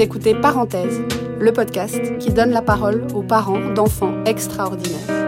Écoutez Parenthèse, le podcast qui donne la parole aux parents d'enfants extraordinaires.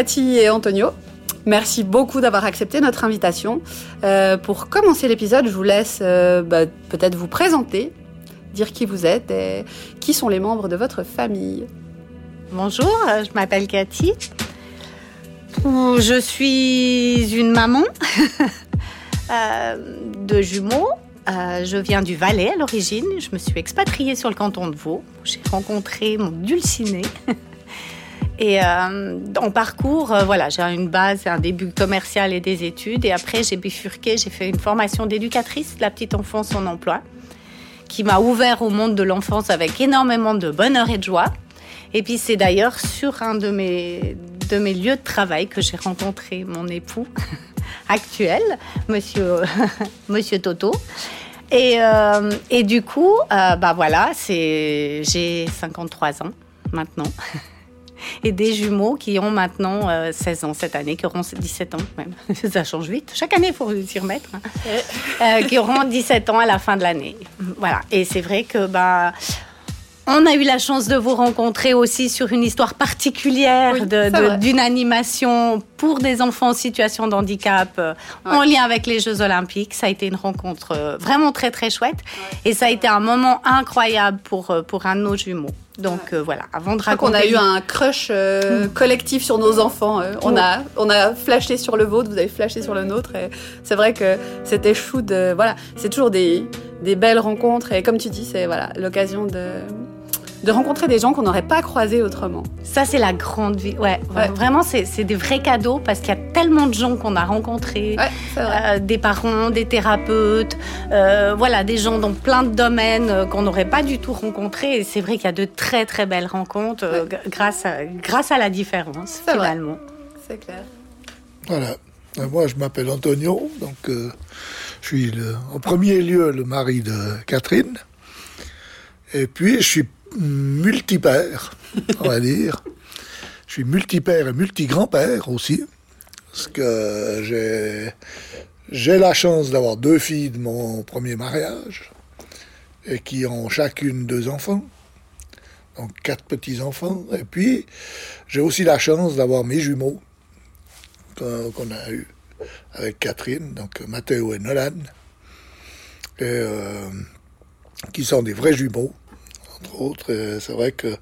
Cathy et Antonio. Merci beaucoup d'avoir accepté notre invitation. Euh, pour commencer l'épisode, je vous laisse euh, bah, peut-être vous présenter, dire qui vous êtes et qui sont les membres de votre famille. Bonjour, euh, je m'appelle Cathy. Je suis une maman de jumeaux. Je viens du Valais à l'origine. Je me suis expatriée sur le canton de Vaud. J'ai rencontré mon dulciné. Et euh, en parcours, euh, voilà, j'ai une base, un début commercial et des études. Et après, j'ai bifurqué, j'ai fait une formation d'éducatrice la petite enfance en emploi, qui m'a ouvert au monde de l'enfance avec énormément de bonheur et de joie. Et puis, c'est d'ailleurs sur un de mes, lieux de travail que j'ai rencontré mon époux actuel, monsieur, Toto. Et, euh, du coup, bah voilà, j'ai 53 ans maintenant. Et des jumeaux qui ont maintenant euh, 16 ans cette année, qui auront 17 ans même. Ça change vite. Chaque année, il faut s'y remettre. hein. Euh, qui auront 17 ans à la fin de l'année. Voilà. Et c'est vrai que bah, on a eu la chance de vous rencontrer aussi sur une histoire particulière Oui, d'une animation pour des enfants en situation de handicap euh, en lien avec les Jeux Olympiques. Ça a été une rencontre euh, vraiment très très chouette et ça a été un moment incroyable pour, euh, pour un de nos jumeaux. Donc euh, voilà, avant de raconter... a eu un crush euh, collectif sur nos enfants. euh. on, a, on a flashé sur le vôtre, vous avez flashé sur le nôtre. et C'est vrai que c'était chou de. Voilà, c'est toujours des, des belles rencontres. Et comme tu dis, c'est voilà, l'occasion de, de rencontrer des gens qu'on n'aurait pas croisés autrement. Ça, c'est la grande vie. Ouais, Ouais. vraiment, c'est c'est des vrais cadeaux parce qu'il y a tellement de gens qu'on a rencontrés. Ouais. Euh, des parents, des thérapeutes, euh, voilà, des gens dans plein de domaines euh, qu'on n'aurait pas du tout rencontrés. Et c'est vrai qu'il y a de très très belles rencontres euh, grâce, à, grâce à la différence finalement. C'est clair. Voilà. Moi, je m'appelle Antonio, donc euh, je suis le- en premier lieu le mari de Catherine. Et puis, je suis multipère, on va dire. Je suis multipère et multi-grand-père aussi. Parce que j'ai, la chance d'avoir deux filles de mon premier mariage et qui ont chacune deux enfants. Donc quatre petits-enfants. Et puis, j'ai aussi la chance d'avoir mes jumeaux qu'on a eu avec Catherine, donc Matteo et Nolan, euh, qui sont des vrais jumeaux, entre autres. C'est vrai que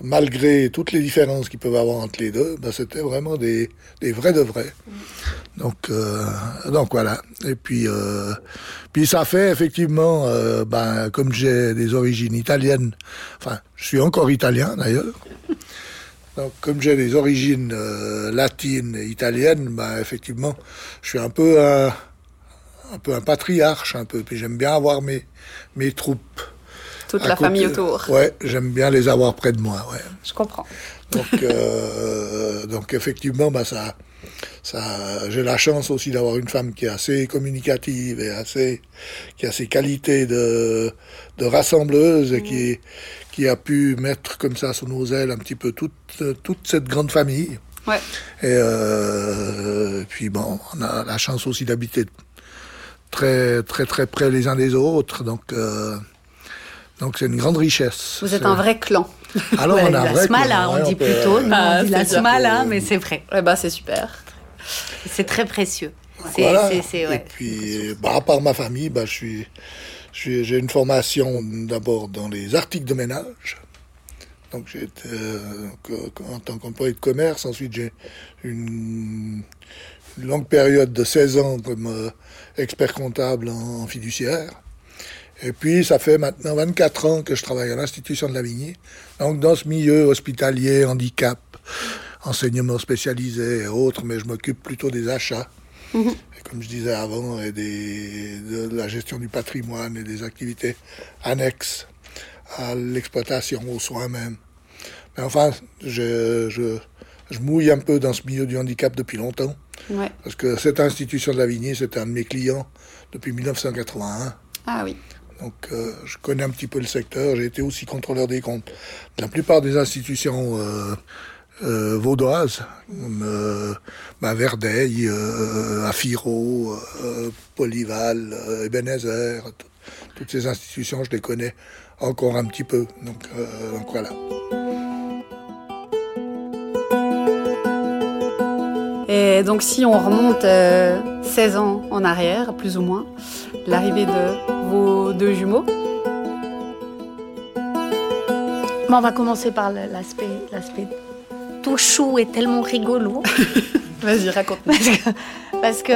malgré toutes les différences qu'il peuvent avoir entre les deux, ben, c'était vraiment des, des vrais de vrais. Donc, euh, donc voilà. Et puis, euh, puis ça fait effectivement, euh, ben, comme j'ai des origines italiennes, enfin, je suis encore italien d'ailleurs. Donc, comme j'ai des origines latines et italiennes, ben, effectivement, je suis un peu un, un peu un patriarche, un peu. Puis j'aime bien avoir mes, mes troupes. Toute à la côté. famille autour. Ouais, j'aime bien les avoir près de moi, ouais. Je comprends. Donc, euh, donc effectivement, bah, ça, ça, j'ai la chance aussi d'avoir une femme qui est assez communicative et assez, qui a ses qualités de, de rassembleuse et qui, qui a pu mettre comme ça sous nos ailes un petit peu toute, toute cette grande famille. Ouais. Et euh, puis bon, on a la chance aussi d'habiter très, très, très près les uns des autres. Donc, euh, donc c'est une grande richesse. Vous êtes C'est- un vrai clan. Alors, on a un la vrai clan, on ouais, dit plutôt. Nous, Ah, on dit la smala, mais c'est vrai. Eh ben, c'est super. C'est très précieux. C'est, Voilà. c'est, c'est- ouais. Et puis, bah, à part ma famille, bah, je suis, je suis- j'ai une formation d'abord dans les articles de ménage. Donc, j'ai été euh, en tant qu'employé de commerce. Ensuite, j'ai une, une longue période de 16 ans comme euh, expert comptable en, fiduciaire. Et puis, ça fait maintenant 24 ans que je travaille à l'Institution de Lavigny. Donc, dans ce milieu hospitalier, handicap, enseignement spécialisé et autres, mais je m'occupe plutôt des achats. Et comme je disais avant, et des, de la gestion du patrimoine et des activités annexes à l'exploitation, aux soins même. Mais enfin, je, je, je mouille un peu dans ce milieu du handicap depuis longtemps. Ouais. Parce que cette institution de Lavigny, c'est un de mes clients depuis 1981. Ah oui. Donc euh, je connais un petit peu le secteur. J'ai été aussi contrôleur des comptes. La plupart des institutions euh, euh, vaudoises, comme bah, Verdeil, Afiro, Polival, Ebenezer, toutes ces institutions, je les connais encore un petit peu. Donc voilà. Et donc si on remonte euh, 16 ans en arrière, plus ou moins, l'arrivée de vos deux jumeaux. Bon, on va commencer par l'aspect, l'aspect tout chou et tellement rigolo. Vas-y, raconte-nous. Parce que, parce que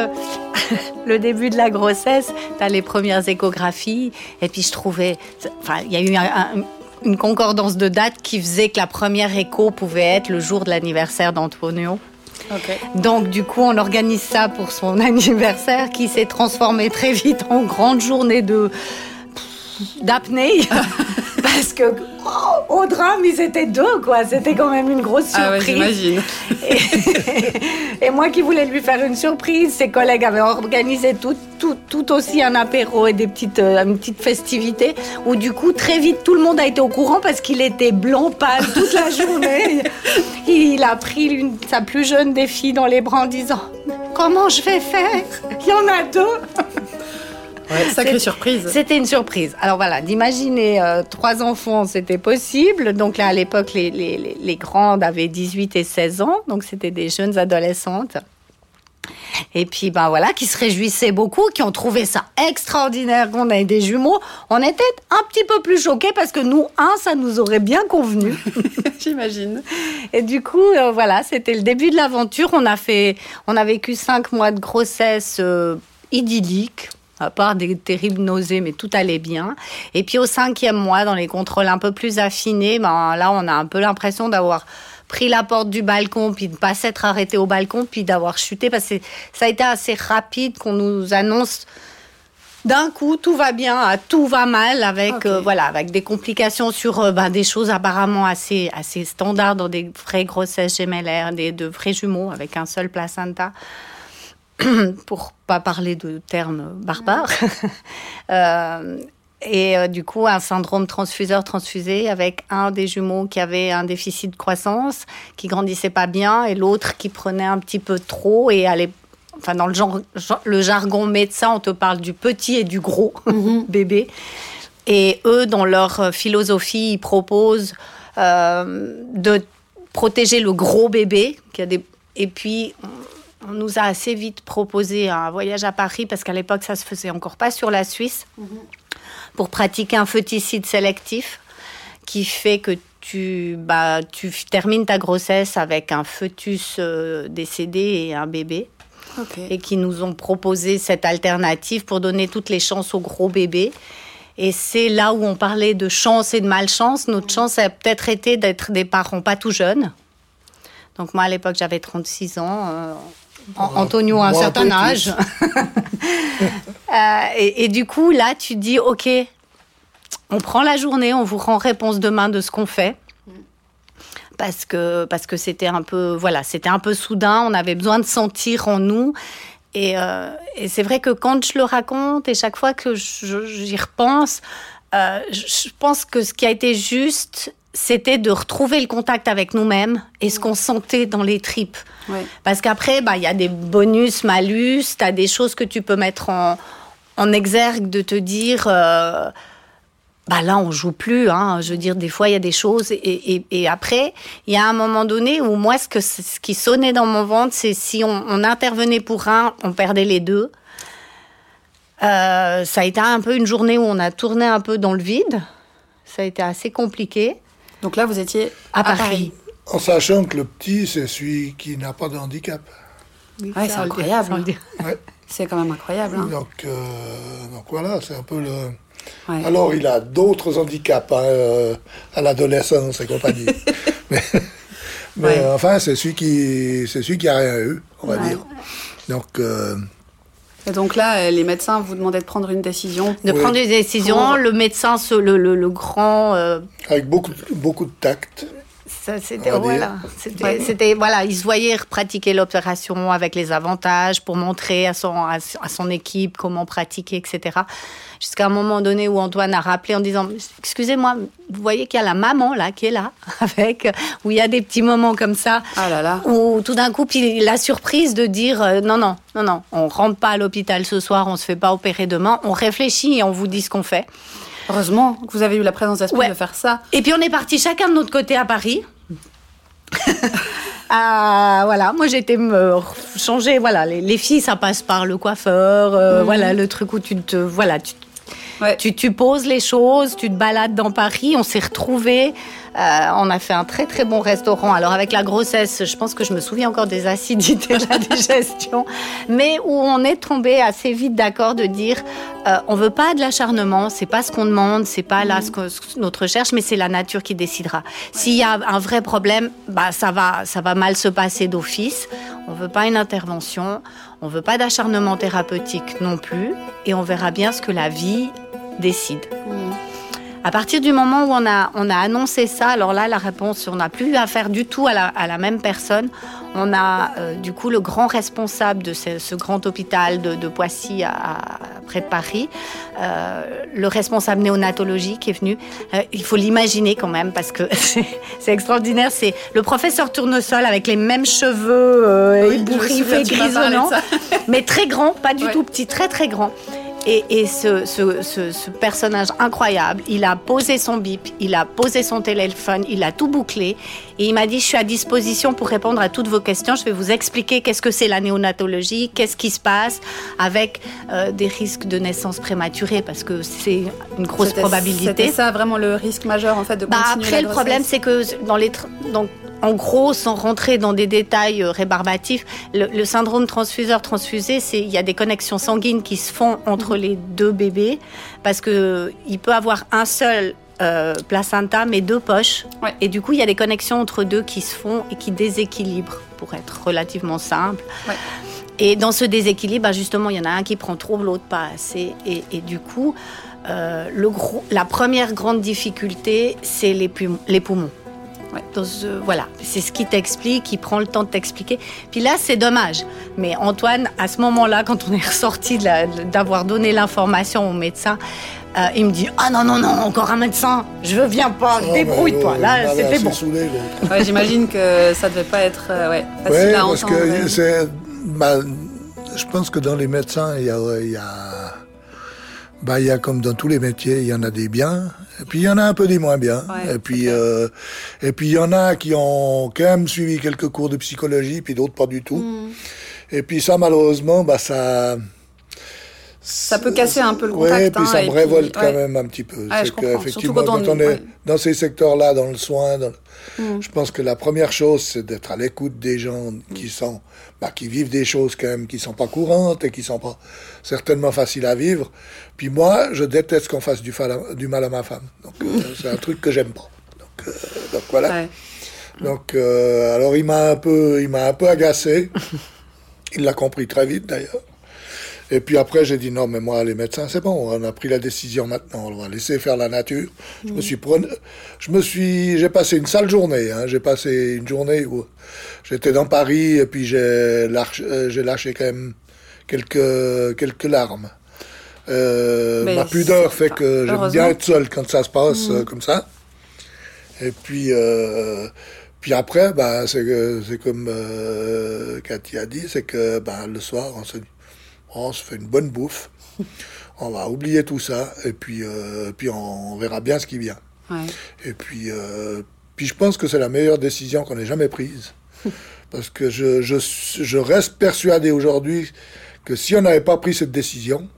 le début de la grossesse, tu as les premières échographies, et puis je trouvais. Enfin, il y a eu un- un- une concordance de date qui faisait que la première écho pouvait être le jour de l'anniversaire d'Antonio. Donc, du coup, on organise ça pour son anniversaire qui s'est transformé très vite en grande journée de d'apnée. Parce que oh, au drame, ils étaient deux, quoi. C'était quand même une grosse Ah ouais, surprise. j'imagine. Et, et moi qui voulais lui faire une surprise, ses collègues avaient organisé tout, tout, tout aussi un apéro et des petites, euh, une petite festivité où du coup très vite tout le monde a été au courant parce qu'il était blanc pâle toute la journée. Il a pris sa plus jeune des filles dans les bras en disant Comment je vais faire? Il y en a deux Ouais, sacrée surprise. C'était une surprise. Alors voilà, d'imaginer euh, trois enfants, c'était possible. Donc là, à l'époque, les, les- les- les grandes avaient 18 et 16 ans, donc c'était des jeunes adolescentes. Et puis, ben voilà, qui se réjouissaient beaucoup, qui ont trouvé ça extraordinaire qu'on ait des jumeaux. On était un petit peu plus choqués parce que nous, un, ça nous aurait bien convenu. J'imagine. Et du coup, euh, voilà, c'était le début de l'aventure. On a fait, on a vécu cinq mois de grossesse euh, idyllique. À part des terribles nausées, mais tout allait bien. Et puis au cinquième mois, dans les contrôles un peu plus affinés, ben là, on a un peu l'impression d'avoir pris la porte du balcon, puis de ne pas s'être arrêté au balcon, puis d'avoir chuté, parce que ça a été assez rapide qu'on nous annonce d'un coup tout va bien, à tout va mal, avec euh, voilà, avec des complications sur euh, ben, des choses apparemment assez assez standards dans des vraies grossesses gémellaires, des de vrais jumeaux avec un seul placenta. pour pas parler de termes barbares. Euh, et euh, du coup, un syndrome transfuseur-transfusé avec un des jumeaux qui avait un déficit de croissance, qui grandissait pas bien, et l'autre qui prenait un petit peu trop. Et allait, enfin, dans le, genre, le jargon médecin, on te parle du petit et du gros bébé. Et eux, dans leur euh, philosophie, ils proposent euh, de protéger le gros bébé. Qui a des... Et puis, on, nous a assez vite proposé un voyage à Paris, parce qu'à l'époque, ça se faisait encore pas sur la Suisse, pour pratiquer un foeticide sélectif, qui fait que tu, bah, tu termines ta grossesse avec un fœtus euh, décédé et un bébé et qui nous ont proposé cette alternative pour donner toutes les chances aux gros bébés. Et c'est là où on parlait de chance et de malchance. Notre chance a peut-être été d'être des parents pas tout jeunes. Donc moi, à l'époque, j'avais 36 ans. euh, Antonio a un certain âge. Euh, et, et du coup, là, tu dis, OK, on prend la journée, on vous rend réponse demain de ce qu'on fait. Parce que parce que c'était un peu voilà c'était un peu soudain on avait besoin de sentir en nous et, euh, et c'est vrai que quand je le raconte et chaque fois que j'y repense euh, je pense que ce qui a été juste c'était de retrouver le contact avec nous-mêmes et ce qu'on sentait dans les tripes parce qu'après, bah, il y a des bonus, malus, tu as des choses que tu peux mettre en, en exergue de te dire, euh, bah là, on joue plus. Hein. Je veux dire, des fois, il y a des choses. Et, et, et après, il y a un moment donné où moi, ce, que, ce qui sonnait dans mon ventre, c'est si on, on intervenait pour un, on perdait les deux. Euh, ça a été un peu une journée où on a tourné un peu dans le vide. Ça a été assez compliqué. Donc là, vous étiez À Paris. En sachant que le petit, c'est celui qui n'a pas de handicap. Oui, Ouais, c'est incroyable. Ouais. C'est quand même incroyable. hein. Donc, euh, donc voilà, c'est un peu le. Alors il a d'autres handicaps hein, euh, à l'adolescence et compagnie. mais, enfin, c'est celui qui, c'est celui qui a rien eu, on va dire. Donc. Euh, et donc là, les médecins vous demandaient de prendre une décision. De prendre une décision. Le médecin, le, le, le grand. Avec beaucoup, beaucoup de tact c'était voilà, c'était voilà, il se voyait pratiquer l'opération avec les avantages pour montrer à son à, son équipe comment pratiquer, etc. Jusqu'à un moment donné où Antoine a rappelé en disant excusez-moi, vous voyez qu'il y a la maman là qui est là avec où il y a des petits moments comme ça ah là là. où tout d'un coup il la surprise de dire euh, non non non non, on rentre pas à l'hôpital ce soir, on se fait pas opérer demain, on réfléchit et on vous dit ce qu'on fait. Heureusement que vous avez eu la présence d'esprit de faire ça. Et puis on est parti chacun de notre côté à Paris. ah, voilà, moi j'étais me changer. Voilà, les, filles, ça passe par le coiffeur. Euh, mhm. Voilà, le truc où tu te, voilà, tu, tu, tu, poses les choses, tu te balades dans Paris. On s'est retrouvés. Euh, on a fait un très très bon restaurant. Alors avec la grossesse, je pense que je me souviens encore des acidités de la digestion, mais où on est tombé assez vite d'accord de dire euh, on veut pas de l'acharnement, c'est pas ce qu'on demande, c'est pas là ce que notre recherche, mais c'est la nature qui décidera. S'il y a un vrai problème, bah ça va ça va mal se passer d'office. On veut pas une intervention, on veut pas d'acharnement thérapeutique non plus, et on verra bien ce que la vie décide. Mmh. À partir du moment où on a, on a annoncé ça, alors là, la réponse, on n'a plus affaire du tout à la, à la même personne. On a euh, du coup le grand responsable de ce, grand hôpital de, Poissy, à, près de Paris, euh, le responsable néonatologie qui est venu. Euh, il faut l'imaginer quand même parce que c'est extraordinaire. C'est le professeur Tournesol avec les mêmes cheveux ébouriffés, grisonnants, mais très grand, pas du tout petit, très très grand. Et, ce, personnage incroyable, il a posé son bip, il a posé son téléphone, il a tout bouclé. Et il m'a dit, je suis à disposition pour répondre à toutes vos questions. Je vais vous expliquer qu'est-ce que c'est la néonatologie, qu'est-ce qui se passe avec euh, des risques de naissance prématurée, parce que c'est une grosse probabilité. C'était ça vraiment le risque majeur, en fait, de bah, continuer Après, le problème, c'est que dans les... Donc, en gros, sans rentrer dans des détails euh, rébarbatifs, le, syndrome transfuseur-transfusé, c'est il y a des connexions sanguines qui se font entre mhm. les deux bébés parce que il peut avoir un seul euh, placenta mais deux poches et du coup il y a des connexions entre deux qui se font et qui déséquilibrent pour être relativement simple. Et dans ce déséquilibre, bah, justement, il y en a un qui prend trop, l'autre pas assez. Et, du coup, euh, le gros, la première grande difficulté, c'est les, les poumons voilà, c'est ce qui t'explique, qui prend le temps de t'expliquer. Puis là, c'est dommage. Mais Antoine, à ce moment-là, quand on est ressorti d'avoir donné l'information au médecin, euh, il me dit Ah non, non, non, encore un médecin, je veux viens pas, oh, débrouille-toi. Là, c'était bon. J'imagine que ça devait pas être euh, ouais, facile à parce que. Bah, je pense que dans les médecins, il y a, il y a bah, il y a comme dans tous les métiers, il y en a des biens, et puis il y en a un peu des moins bien. et puis euh, et puis il y en a qui ont quand même suivi quelques cours de psychologie, puis d'autres pas du tout. Mm. Et puis ça malheureusement, bah ça ça peut casser un peu le contact. Oui, puis hein, ça me révolte quand même un petit peu. c'est qu'effectivement, quand, on, est dans ces secteurs-là, dans le soin, mm. je pense que la première chose, c'est d'être à l'écoute des gens qui sont, bah, qui vivent des choses quand même qui sont pas courantes et qui sont pas certainement faciles à vivre. Puis moi, je déteste qu'on fasse du, du, mal à ma femme. Donc euh, c'est un truc que j'aime pas. Donc, euh, voilà. Donc euh, alors il m'a un peu, il m'a un peu agacé. Il l'a compris très vite d'ailleurs. Et puis après, j'ai dit non, mais moi, les médecins, c'est bon, on a pris la décision maintenant, on va laisser faire la nature. Je me suis je me suis, j'ai passé une sale journée. Hein. J'ai passé une journée où j'étais dans Paris et puis j'ai lâché, euh, j'ai lâché quand même quelques quelques larmes. Euh, ma pudeur fait que j'aime bien être seul quand ça se passe euh, comme ça. Et puis. Euh, puis après, bah, c'est comme euh, Cathy a dit, c'est que bah, le soir, on se dit on se fait une bonne bouffe, on va oublier tout ça, et puis, euh, puis on verra bien ce qui vient. Et puis, euh, puis je pense que c'est la meilleure décision qu'on ait jamais prise. Parce que je, je, je reste persuadé aujourd'hui que si on n'avait pas pris cette décision,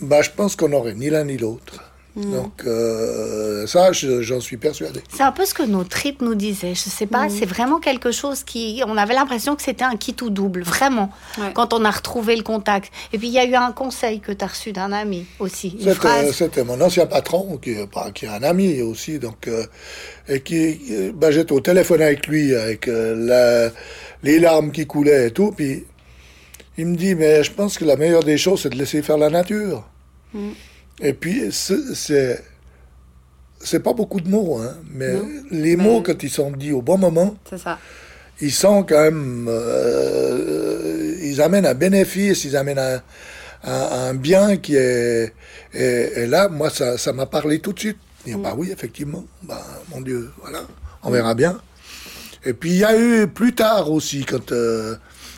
bah, je pense qu'on n'aurait ni l'un ni l'autre. Mm. Donc euh, ça, j'en suis persuadé. C'est un peu ce que nos tripes nous disaient. Je sais pas, mm. c'est vraiment quelque chose qui... On avait l'impression que c'était un kit ou double, vraiment, quand on a retrouvé le contact. Et puis il y a eu un conseil que tu as reçu d'un ami aussi. C'était mon ancien patron, qui, qui est un ami aussi, donc, euh, et qui... Ben, J'étais au téléphone avec lui, avec la, les larmes qui coulaient et tout, puis il me dit, mais je pense que la meilleure des choses, c'est de laisser faire la nature. Mm. Et puis, c'est. C'est pas beaucoup de mots, hein, mais les mots, quand ils sont dits au bon moment, ça. ils sont quand même. Euh, ils amènent un bénéfice, ils amènent un, un, bien qui est. Et, là, moi, ça m'a parlé tout de suite. Et, mm. Bah oui, effectivement, bah, mon Dieu, voilà, on verra bien. Et puis, il y a eu plus tard aussi, quand euh,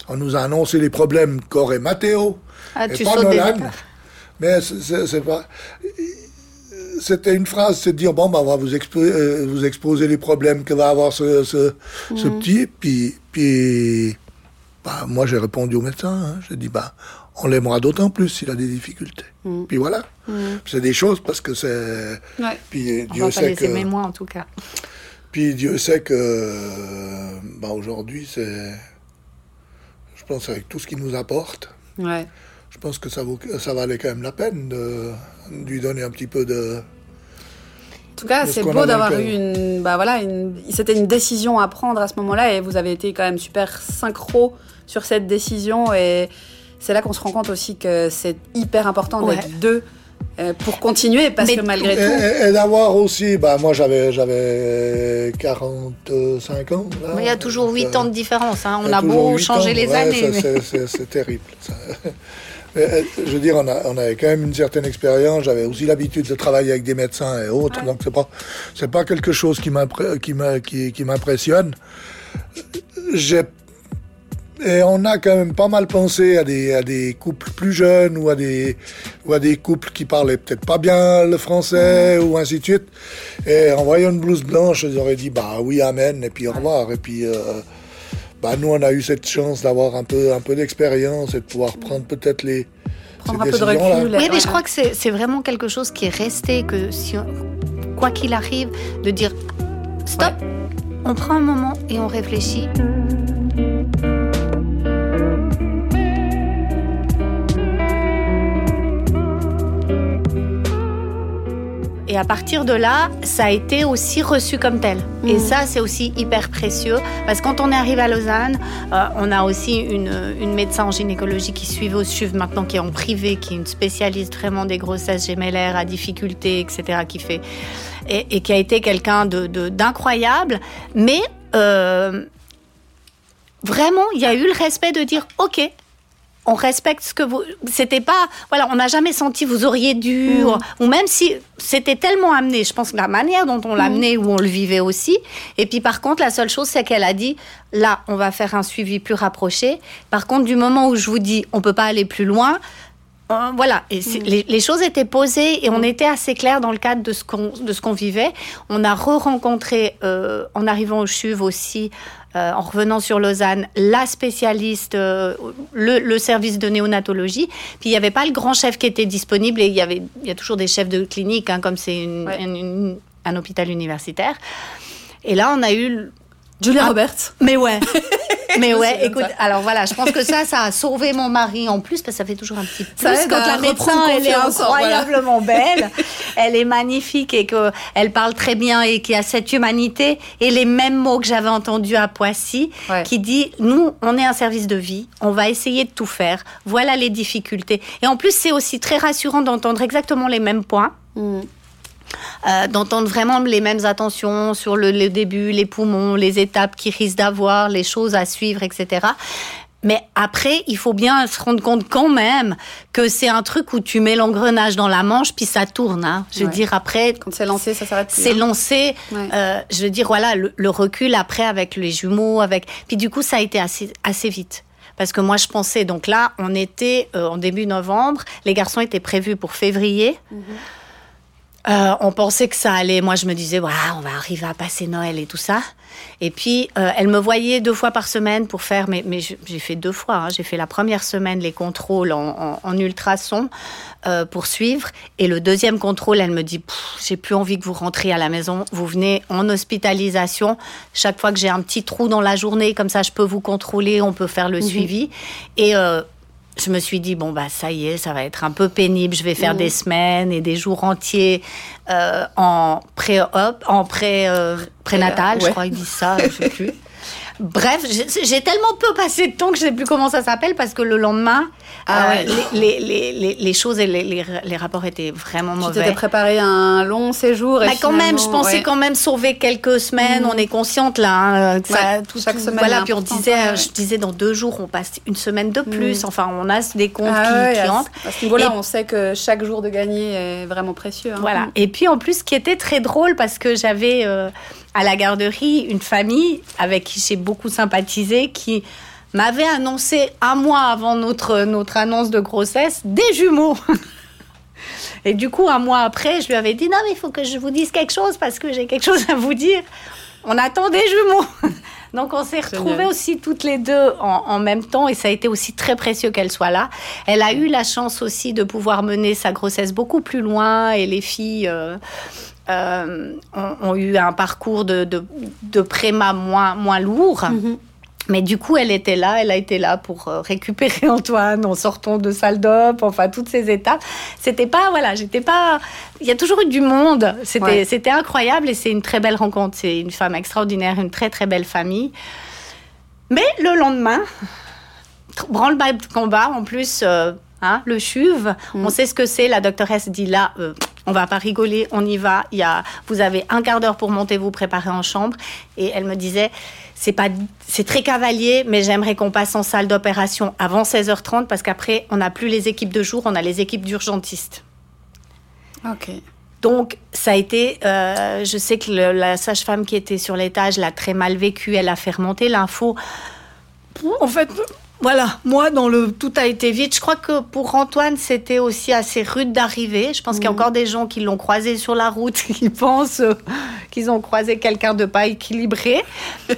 on nous a annoncé les problèmes qu'aurait Matteo. Ah, et tu pas Nolan, mais c'est pas. C'était une phrase, c'est de dire bon, bah, on va vous, exposer, euh, vous exposer les problèmes que va avoir ce, ce, mhm. petit. Puis, puis bah, moi, j'ai répondu au médecin. Hein. j'ai dit bah, on l'aimera d'autant plus s'il a des difficultés. Mhm. Puis voilà. Mhm. C'est des choses parce que c'est. Ouais. Puis Dieu sait que. moi en tout cas. Puis Dieu sait que bah, aujourd'hui, c'est. Je pense avec tout ce qu'il nous apporte. Ouais pense que ça, vaut, ça valait quand même la peine de, lui donner un petit peu de. En tout cas, c'est beau d'avoir eu une. Bah voilà, c'était une décision à prendre à ce moment-là et vous avez été quand même super synchro sur cette décision et c'est là qu'on se rend compte aussi que c'est hyper important d'être deux euh, pour continuer parce que malgré tout. Et, d'avoir aussi, bah moi j'avais j'avais 45 ans. il y a toujours 8 ans de différence. Hein. On a, beau changer les années. C'est terrible. Euh, je veux dire, on, a, on, avait quand même une certaine expérience. J'avais aussi l'habitude de travailler avec des médecins et autres. Donc, c'est pas, c'est pas quelque chose qui m'impressionne. J'ai et on a quand même pas mal pensé à des, à des couples plus jeunes ou à des, ou à des couples qui parlaient peut-être pas bien le français ou ainsi de suite. Et en voyant une blouse blanche, ils auraient dit bah oui, amen, et puis au revoir. Et puis, euh, bah, nous, on a eu cette chance d'avoir un peu, un peu d'expérience et de pouvoir prendre peut-être les. Prendre un peu de recul. Oui, mais je crois que c'est vraiment quelque chose qui est resté, que si quoi qu'il arrive, de dire stop, on prend un moment et on réfléchit. Et à partir de là, ça a été aussi reçu comme tel. Et mm. ça, c'est aussi hyper précieux. Parce que quand on est arrivé à Lausanne, euh, on a aussi une, une, médecin en gynécologie qui suit au SUV maintenant, qui est en privé, qui est une spécialiste vraiment des grossesses gémellaires à difficulté, etc., qui fait. Et, qui a été quelqu'un d'incroyable. De, mais. Euh, vraiment, il y a eu le respect de dire, OK, on respecte ce que vous. C'était pas. Voilà, on n'a jamais senti vous auriez dû. Mm. Ou même si c'était tellement amené, je pense que la manière dont on l'a mm. amené, où on le vivait aussi. Et puis par contre, la seule chose, c'est qu'elle a dit là, on va faire un suivi plus rapproché. Par contre, du moment où je vous dis on peut pas aller plus loin, euh, voilà, et mm. les, choses étaient posées et on était assez clair dans le cadre de ce qu'on de ce qu'on vivait. On a re-rencontré euh, en arrivant au CHUV aussi euh, en revenant sur Lausanne, la spécialiste, euh, le, service de néonatologie. Puis il n'y avait pas le grand chef qui était disponible et il y avait, il y a toujours des chefs de clinique, hein, comme c'est un hôpital universitaire. Et là, on a eu Julia Roberts. Mais ouais. Mais ouais, écoute, alors voilà, je pense que ça, ça a sauvé mon mari en plus, parce que ça fait toujours un petit plus quand la médecin, elle est incroyablement belle, elle est magnifique et qu'elle parle très bien et qui a cette humanité et les mêmes mots que j'avais entendus à Poissy, qui dit, nous, on est un service de vie, on va essayer de tout faire, voilà les difficultés. Et en plus, c'est aussi très rassurant d'entendre exactement les mêmes points. Mm. Euh, d'entendre vraiment les mêmes attentions sur le, début, les poumons, les étapes qu'ils risquent d'avoir, les choses à suivre, etc. Mais après, il faut bien se rendre compte quand même que c'est un truc où tu mets l'engrenage dans la manche, puis ça tourne. Hein. Je veux dire, après... Quand c'est lancé, ça s'arrête C'est hein. lancé. Euh, je veux dire, voilà, le, recul après avec les jumeaux, avec... Puis du coup, ça a été assez, assez vite. Parce que moi, je pensais, donc là, on était euh, en début novembre, les garçons étaient prévus pour février. Mhm. Euh, on pensait que ça allait. Moi, je me disais, on va arriver à passer Noël et tout ça. Et puis, euh, elle me voyait deux fois par semaine pour faire, mais, mais j'ai fait deux fois. Hein. J'ai fait la première semaine les contrôles en, en, ultrason euh, pour suivre. Et le deuxième contrôle, elle me dit, j'ai plus envie que vous rentriez à la maison. Vous venez en hospitalisation. Chaque fois que j'ai un petit trou dans la journée, comme ça, je peux vous contrôler, on peut faire le mhm. suivi. Et je me suis dit bon bah ça y est, ça va être un peu pénible. Je vais faire des semaines et des jours entiers euh, en pré en pré euh, prénatal, je crois qu'ils disent ça, je sais plus. Bref, j'ai tellement peu passé de temps que je ne sais plus comment ça s'appelle parce que le lendemain, ah euh, les, les, les, les, choses et les, rapports étaient vraiment mauvais. Tu t'étais préparé un long séjour. Et quand même, je pensais quand même sauver quelques semaines. Mm. On est consciente là. Hein, ça, tout, chaque semaine. Voilà, puis on disait, je disais dans deux jours, on passe une semaine de plus. Mm. Enfin, on a des comptes ah qui, entrent. À ce niveau-là, on sait que chaque jour de gagner est vraiment précieux. Hein. Voilà. Et puis en plus, ce qui était très drôle parce que j'avais euh, à la garderie une famille avec qui j'ai beaucoup sympathisé qui m'avait annoncé un mois avant notre, notre annonce de grossesse des jumeaux. Et du coup, un mois après, je lui avais dit non, mais il faut que je vous dise quelque chose parce que j'ai quelque chose à vous dire. On attend des jumeaux. Donc on s'est retrouvés aussi toutes les deux en, même temps et ça a été aussi très précieux qu'elle soit là. Elle a eu la chance aussi de pouvoir mener sa grossesse beaucoup plus loin et les filles euh, euh, ont, eu un parcours de, de, préma moins, moins lourd. Mhm. Mais du coup, elle était là, elle a été là pour euh, récupérer Antoine en sortant de salle d'op, enfin toutes ces étapes. C'était pas, voilà, j'étais pas. Il y a toujours eu du monde. C'était, c'était incroyable et c'est une très belle rencontre. C'est une femme extraordinaire, une très très belle famille. Mais le lendemain, branle-bas de combat, en plus, euh, hein, le chuve, mm. on sait ce que c'est. La doctoresse dit là, on va pas rigoler, on y va. Il y a, vous avez un quart d'heure pour monter, vous préparer en chambre. Et elle me disait, c'est pas, c'est très cavalier, mais j'aimerais qu'on passe en salle d'opération avant 16h30 parce qu'après, on n'a plus les équipes de jour, on a les équipes d'urgentistes. Ok. Donc, ça a été, euh, je sais que la sage-femme qui était sur l'étage l'a très mal vécu, elle a fait remonter l'info. En fait, voilà, moi, dans le tout a été vite. Je crois que pour Antoine, c'était aussi assez rude d'arriver. Je pense qu'il y a mhm. encore des gens qui l'ont croisé sur la route, qui pensent euh, qu'ils ont croisé quelqu'un de pas équilibré.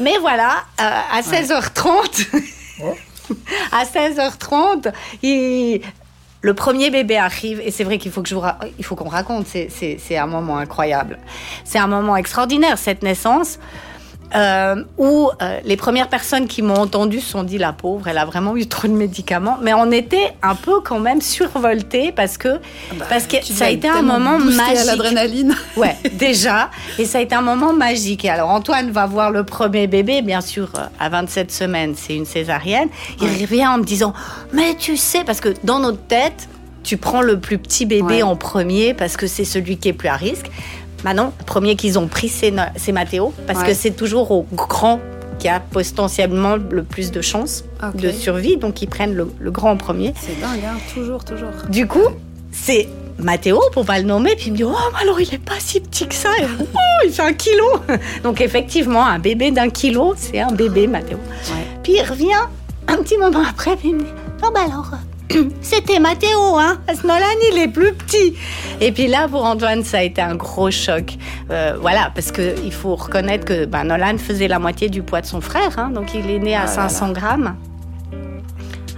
Mais voilà, euh, à 16h30, à 16h30, le premier bébé arrive et c'est vrai qu'il faut que je il faut qu'on raconte. C'est un moment incroyable. C'est un moment extraordinaire cette naissance euh, où euh, les premières personnes qui m'ont entendu se sont dit la pauvre, elle a vraiment eu trop de médicaments. Mais on était un peu quand même survoltés parce que, ah bah, parce que ça a été un moment magique. à l'adrénaline. Ouais, déjà. Et ça a été un moment magique. Et alors Antoine va voir le premier bébé, bien sûr, euh, à 27 semaines, c'est une césarienne. Il revient en me disant, mais tu sais, parce que dans notre tête, tu prends le plus petit bébé en premier parce que c'est celui qui est plus à risque. Maintenant, le premier qu'ils ont pris, c'est, Mathéo, parce que c'est toujours au grand qui a potentiellement le plus de chances de survie, donc ils prennent le, grand en premier. C'est dingue, hein toujours, toujours. Du coup, c'est Mathéo, pour pas le nommer, puis il me dit Oh, alors il est pas si petit que ça, oh, il fait un kilo Donc effectivement, un bébé d'un kilo, c'est un bébé, Mathéo. Puis il revient un petit moment après, puis il me dit Oh, bah alors, c'était Mathéo, hein Nolan, il est plus petit. Et puis là, pour Antoine, ça a été un gros choc. Euh, voilà, parce qu'il faut reconnaître que ben, Nolan faisait la moitié du poids de son frère, hein, donc il est né à 500 ah grammes.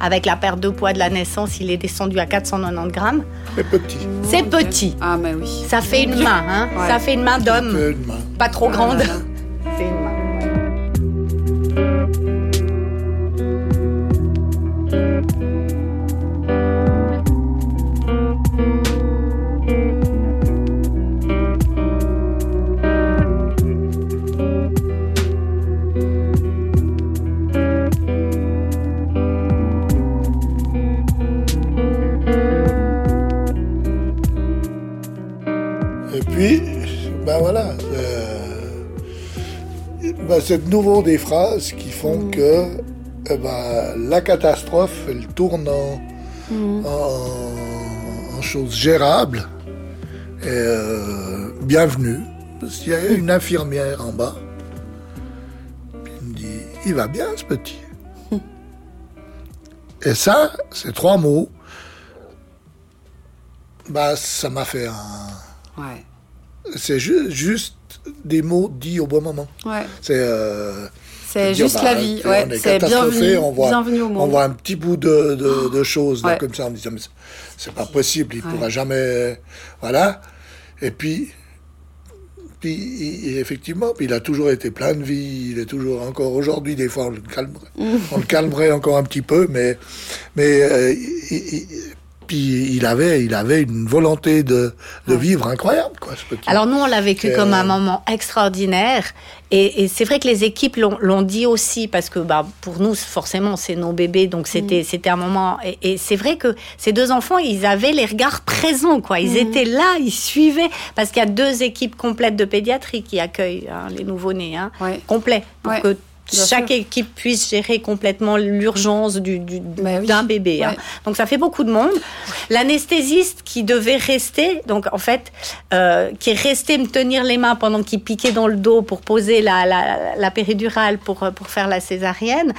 Avec la perte de poids de la naissance, il est descendu à 490 grammes. C'est petit. C'est petit. Ah, mais oui. Ça fait une main, hein Ça fait une main d'homme. Pas trop grande. C'est c'est de nouveau des phrases qui font mm. que ben, la catastrophe, elle tourne en, mm. en, chose gérable. Et, euh, bienvenue. Parce qu'il y a une infirmière en bas. qui me dit, il va bien ce petit? Et ça, c'est trois mots. Bah, ça m'a fait un. Ouais. C'est ju- juste des mots dits au bon moment. Ouais. C'est. euh, C'est juste bah, la vie. on Ouais. est C'est bienvenue, on voit, bienvenue au on monde. voit un petit bout de, de, de choses là, comme ça en disant mais c'est- pas possible, il Ouais. pourra jamais. Voilà. Et puis. Puis, il- effectivement, puis il a toujours été plein de vie. Il est toujours encore aujourd'hui. Des fois, on le calmerait, on le calmerait encore un petit peu, mais, mais euh, il- il- puis il avait, il avait une volonté de, de vivre incroyable, quoi. ce petit. Alors nous, on l'a vécu Euh, comme un moment extraordinaire. Et, et c'est vrai que les équipes l'ont dit aussi, parce que bah, pour nous, forcément, c'est nos bébés, donc c'était Mm. c'était un moment... Et, et c'est vrai que ces deux enfants, ils avaient les regards présents, quoi. Ils étaient là, ils suivaient, parce qu'il y a deux équipes complètes de pédiatrie qui accueillent hein, les nouveau-nés, hein, Ouais. complets, pour Ouais, que chaque sûr. équipe puisse gérer complètement l'urgence du, du- Bah oui. d'un bébé. hein. Donc ça fait beaucoup de monde. L'anesthésiste qui devait rester, donc en fait, euh, qui est resté me tenir les mains pendant qu'il piquait dans le dos pour poser la, la, la péridurale pour, pour faire la césarienne,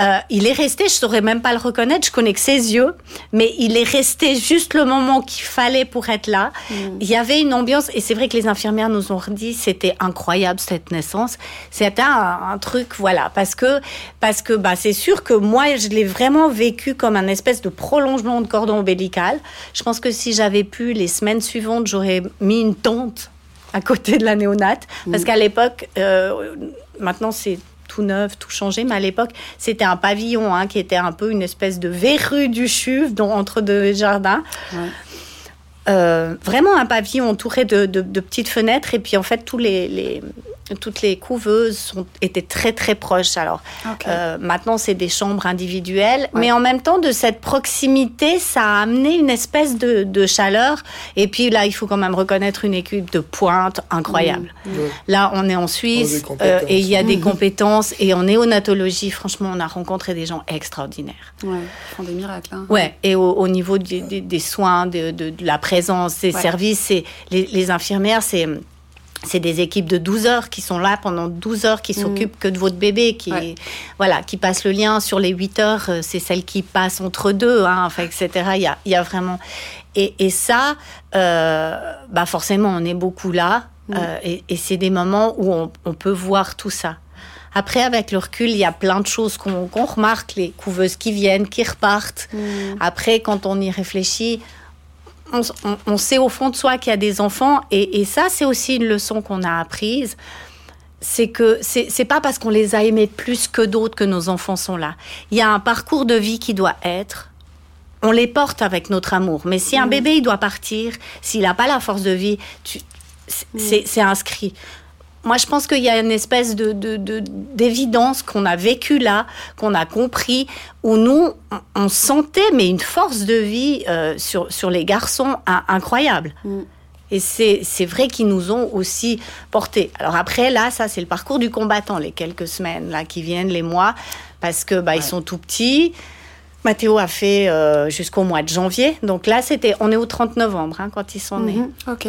euh, il est resté, je saurais même pas le reconnaître, je connais que ses yeux, mais il est resté juste le moment qu'il fallait pour être là. Il y avait une ambiance, et c'est vrai que les infirmières nous ont dit, c'était incroyable cette naissance. C'était un, un truc, voilà, parce que, parce que bah, c'est sûr que moi, je l'ai vraiment vécu comme un espèce de prolongement de cordon ombilical. Je pense que si j'avais pu, les semaines suivantes, j'aurais mis une tente à côté de la néonate, parce qu'à l'époque, euh, maintenant c'est tout neuf, tout changé, mais à l'époque, c'était un pavillon hein, qui était un peu une espèce de verrue du chuve dans, entre deux jardins. Ouais. Euh, vraiment un pavillon entouré de, de- de petites fenêtres et puis en fait tous les, les- toutes les couveuses sont, étaient très très proches. Alors euh, maintenant c'est des chambres individuelles, mais en même temps de cette proximité ça a amené une espèce de, de chaleur et puis là il faut quand même reconnaître une équipe de pointe incroyable. Ouais. Là on est en Oh, Suisse compétences. euh, et il y a des compétences et en néonatologie franchement on a rencontré des gens extraordinaires. Ouais. Ils font des miracles. hein. Ouais, et au, au niveau du- des, des soins, de, de- de la présence, des Ouais. services, les infirmières, c'est c'est des équipes de 12 heures qui sont là pendant 12 heures, qui s'occupent que de votre bébé, qui Ouais. voilà, qui passent le lien sur les 8 heures, euh, c'est celle qui passe entre deux, hein, enfin, etc. Il y a, il y a vraiment et, et ça, euh, bah forcément, on est beaucoup là, euh, et, et c'est des moments où on, on peut voir tout ça. Après, avec le recul, il y a plein de choses qu'on qu'on remarque, les couveuses qui viennent, qui repartent. Après, quand on y réfléchit, on, on- on sait au fond de soi qu'il y a des enfants, et, et ça, c'est aussi une leçon qu'on a apprise. C'est que c'est pas parce qu'on les a aimés plus que d'autres que nos enfants sont là. Il y a un parcours de vie qui doit être. On les porte avec notre amour. Mais si un bébé il doit partir, s'il n'a pas la force de vie, tu- c'est c'est inscrit. Moi, je pense qu'il y a une espèce de de- de- d'évidence qu'on a vécu là, qu'on a compris, où nous, on, sentait mais une force de vie euh, sur, sur les garçons in- incroyable. Mm. Et c'est c'est vrai qu'ils nous ont aussi portés. Alors après, là, ça, c'est le parcours du combattant, les quelques semaines là qui viennent, les mois, parce que bah, ils sont tout petits. Mathéo a fait euh, jusqu'au mois de janvier. Donc là, c'était, on est au 30 novembre hein, quand ils sont nés. Mhm. Ok.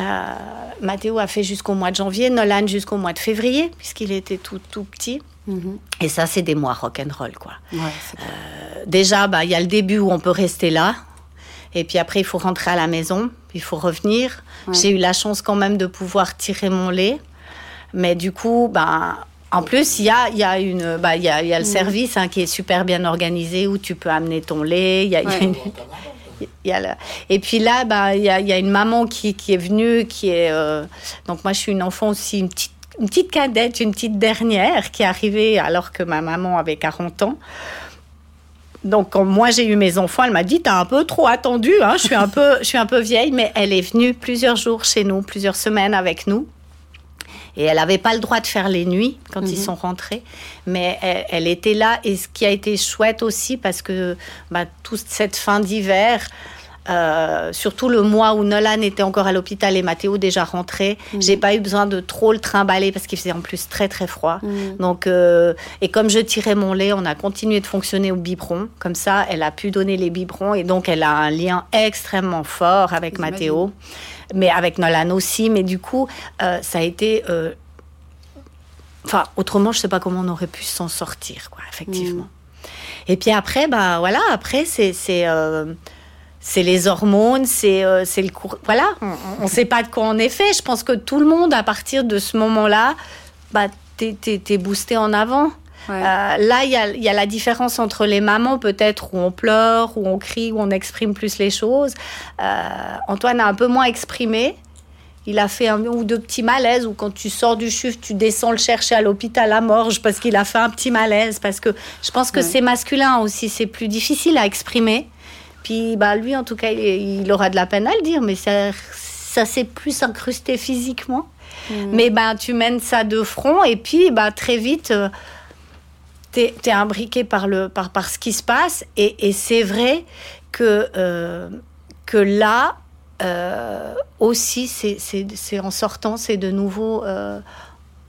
Euh, Mathéo a fait jusqu'au mois de janvier, Nolan jusqu'au mois de février, puisqu'il était tout, tout petit. Mhm. Et ça, c'est des mois rock'n'roll, quoi. Ouais, c'est clair. Euh, déjà, bah, il y a le début où on peut rester là. Et puis après, il faut rentrer à la maison, puis il faut revenir. Ouais. J'ai eu la chance quand même de pouvoir tirer mon lait. Mais du coup, ben, en plus, il y a, il y a, une, bah, il y a, il y a le service hein, qui est super bien organisé où tu peux amener ton lait. Il y a, y une- Et puis là, bah, il y, a, une maman qui, est venue, qui est... euh, Donc moi, je suis une enfant aussi, une petite, une petite cadette, une petite dernière, qui est arrivée alors que ma maman avait 40 ans. Donc quand moi j'ai eu mes enfants, elle m'a dit t'as un peu trop attendu, hein, je suis un peu, je suis un peu vieille, mais elle est venue plusieurs jours chez nous, plusieurs semaines avec nous. Et elle n'avait pas le droit de faire les nuits quand ils sont rentrés, mais elle, elle était là. Et ce qui a été chouette aussi, parce que bah, toute cette fin d'hiver, euh, surtout le mois où Nolan était encore à l'hôpital et Mathéo déjà rentré, j'ai pas eu besoin de trop le trimballer parce qu'il faisait en plus très très froid. Donc, euh, et comme je tirais mon lait, on a continué de fonctionner au biberon. Comme ça, elle a pu donner les biberons et donc elle a un lien extrêmement fort avec. Mathéo, mais avec Nolan aussi. Mais du coup, euh, ça a été. euh, Enfin, autrement, je sais pas comment on aurait pu s'en sortir, quoi, effectivement. Et puis après, bah voilà, après, c'est. c'est, euh, c'est les hormones, c'est euh, c'est le cours. Voilà, on ne sait pas de quoi on est fait. Je pense que tout le monde, à partir de ce moment-là, bah, t'es es, boosté en avant. Euh, là, il y a, y a, la différence entre les mamans, peut-être, où on pleure, où on crie, où on exprime plus les choses. Euh, Antoine a un peu moins exprimé. Il a fait un ou deux petits malaises, ou quand tu sors du chuf, tu descends le chercher à l'hôpital à Morges parce qu'il a fait un petit malaise. Parce que je pense que c'est masculin aussi, c'est plus difficile à exprimer. Puis bah, lui, en tout cas, il, aura de la peine à le dire, mais ça, ça s'est plus incrusté physiquement. Mm. Mais bah, tu mènes ça de front, et puis bah, très vite, euh, tu es, imbriqué par, le, par, par ce qui se passe. Et, et c'est vrai que, euh, que là, euh, aussi, c'est en sortant, c'est de nouveau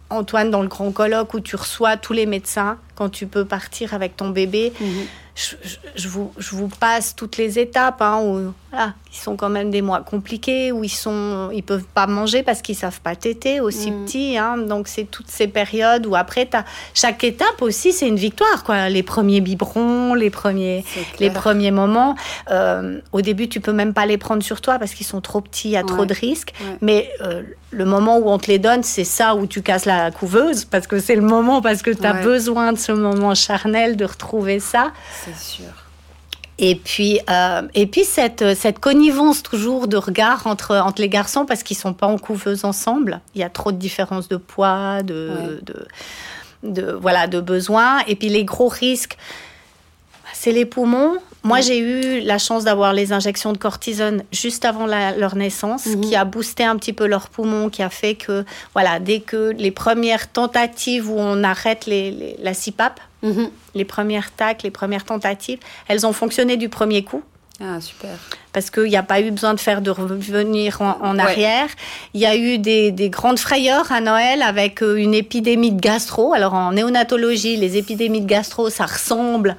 Antoine dans le grand colloque où tu reçois tous les médecins quand tu peux partir avec ton bébé. Mhm je, vous, je, vous, passe toutes les étapes hein, où voilà, ils sont quand même des mois compliqués, où ils sont, ils peuvent pas manger parce qu'ils savent pas téter aussi mm. petits. Hein, donc c'est toutes ces périodes où après as, chaque étape aussi c'est une victoire quoi. Les premiers biberons, les premiers, les premiers moments. Euh, au début tu peux même pas les prendre sur toi parce qu'ils sont trop petits, a trop de risques. Mais euh, le moment où on te les donne, c'est ça où tu casses la couveuse parce que c'est le moment parce que tu as besoin de ce moment charnel de retrouver ça. C'est sûr. Et puis, euh, et puis cette, cette connivence toujours de regard entre, entre les garçons parce qu'ils sont pas en couveuse ensemble. Il y a trop de différences de poids, de, de, de, voilà, de besoins. Et puis les gros risques, c'est les poumons. Moi, j'ai eu la chance d'avoir les injections de cortisone juste avant leur naissance, mhm. qui a boosté un petit peu leurs poumons, qui a fait que, voilà, dès que les premières tentatives où on arrête les, la CPAP, mhm. les premières tacs, les premières tentatives, elles ont fonctionné du premier coup. Ah, super. Parce qu'il n'y a pas eu besoin de faire de revenir en, arrière. Il y a eu des, des, grandes frayeurs à Noël avec euh, une épidémie de gastro. Alors en néonatologie, les épidémies de gastro, ça ressemble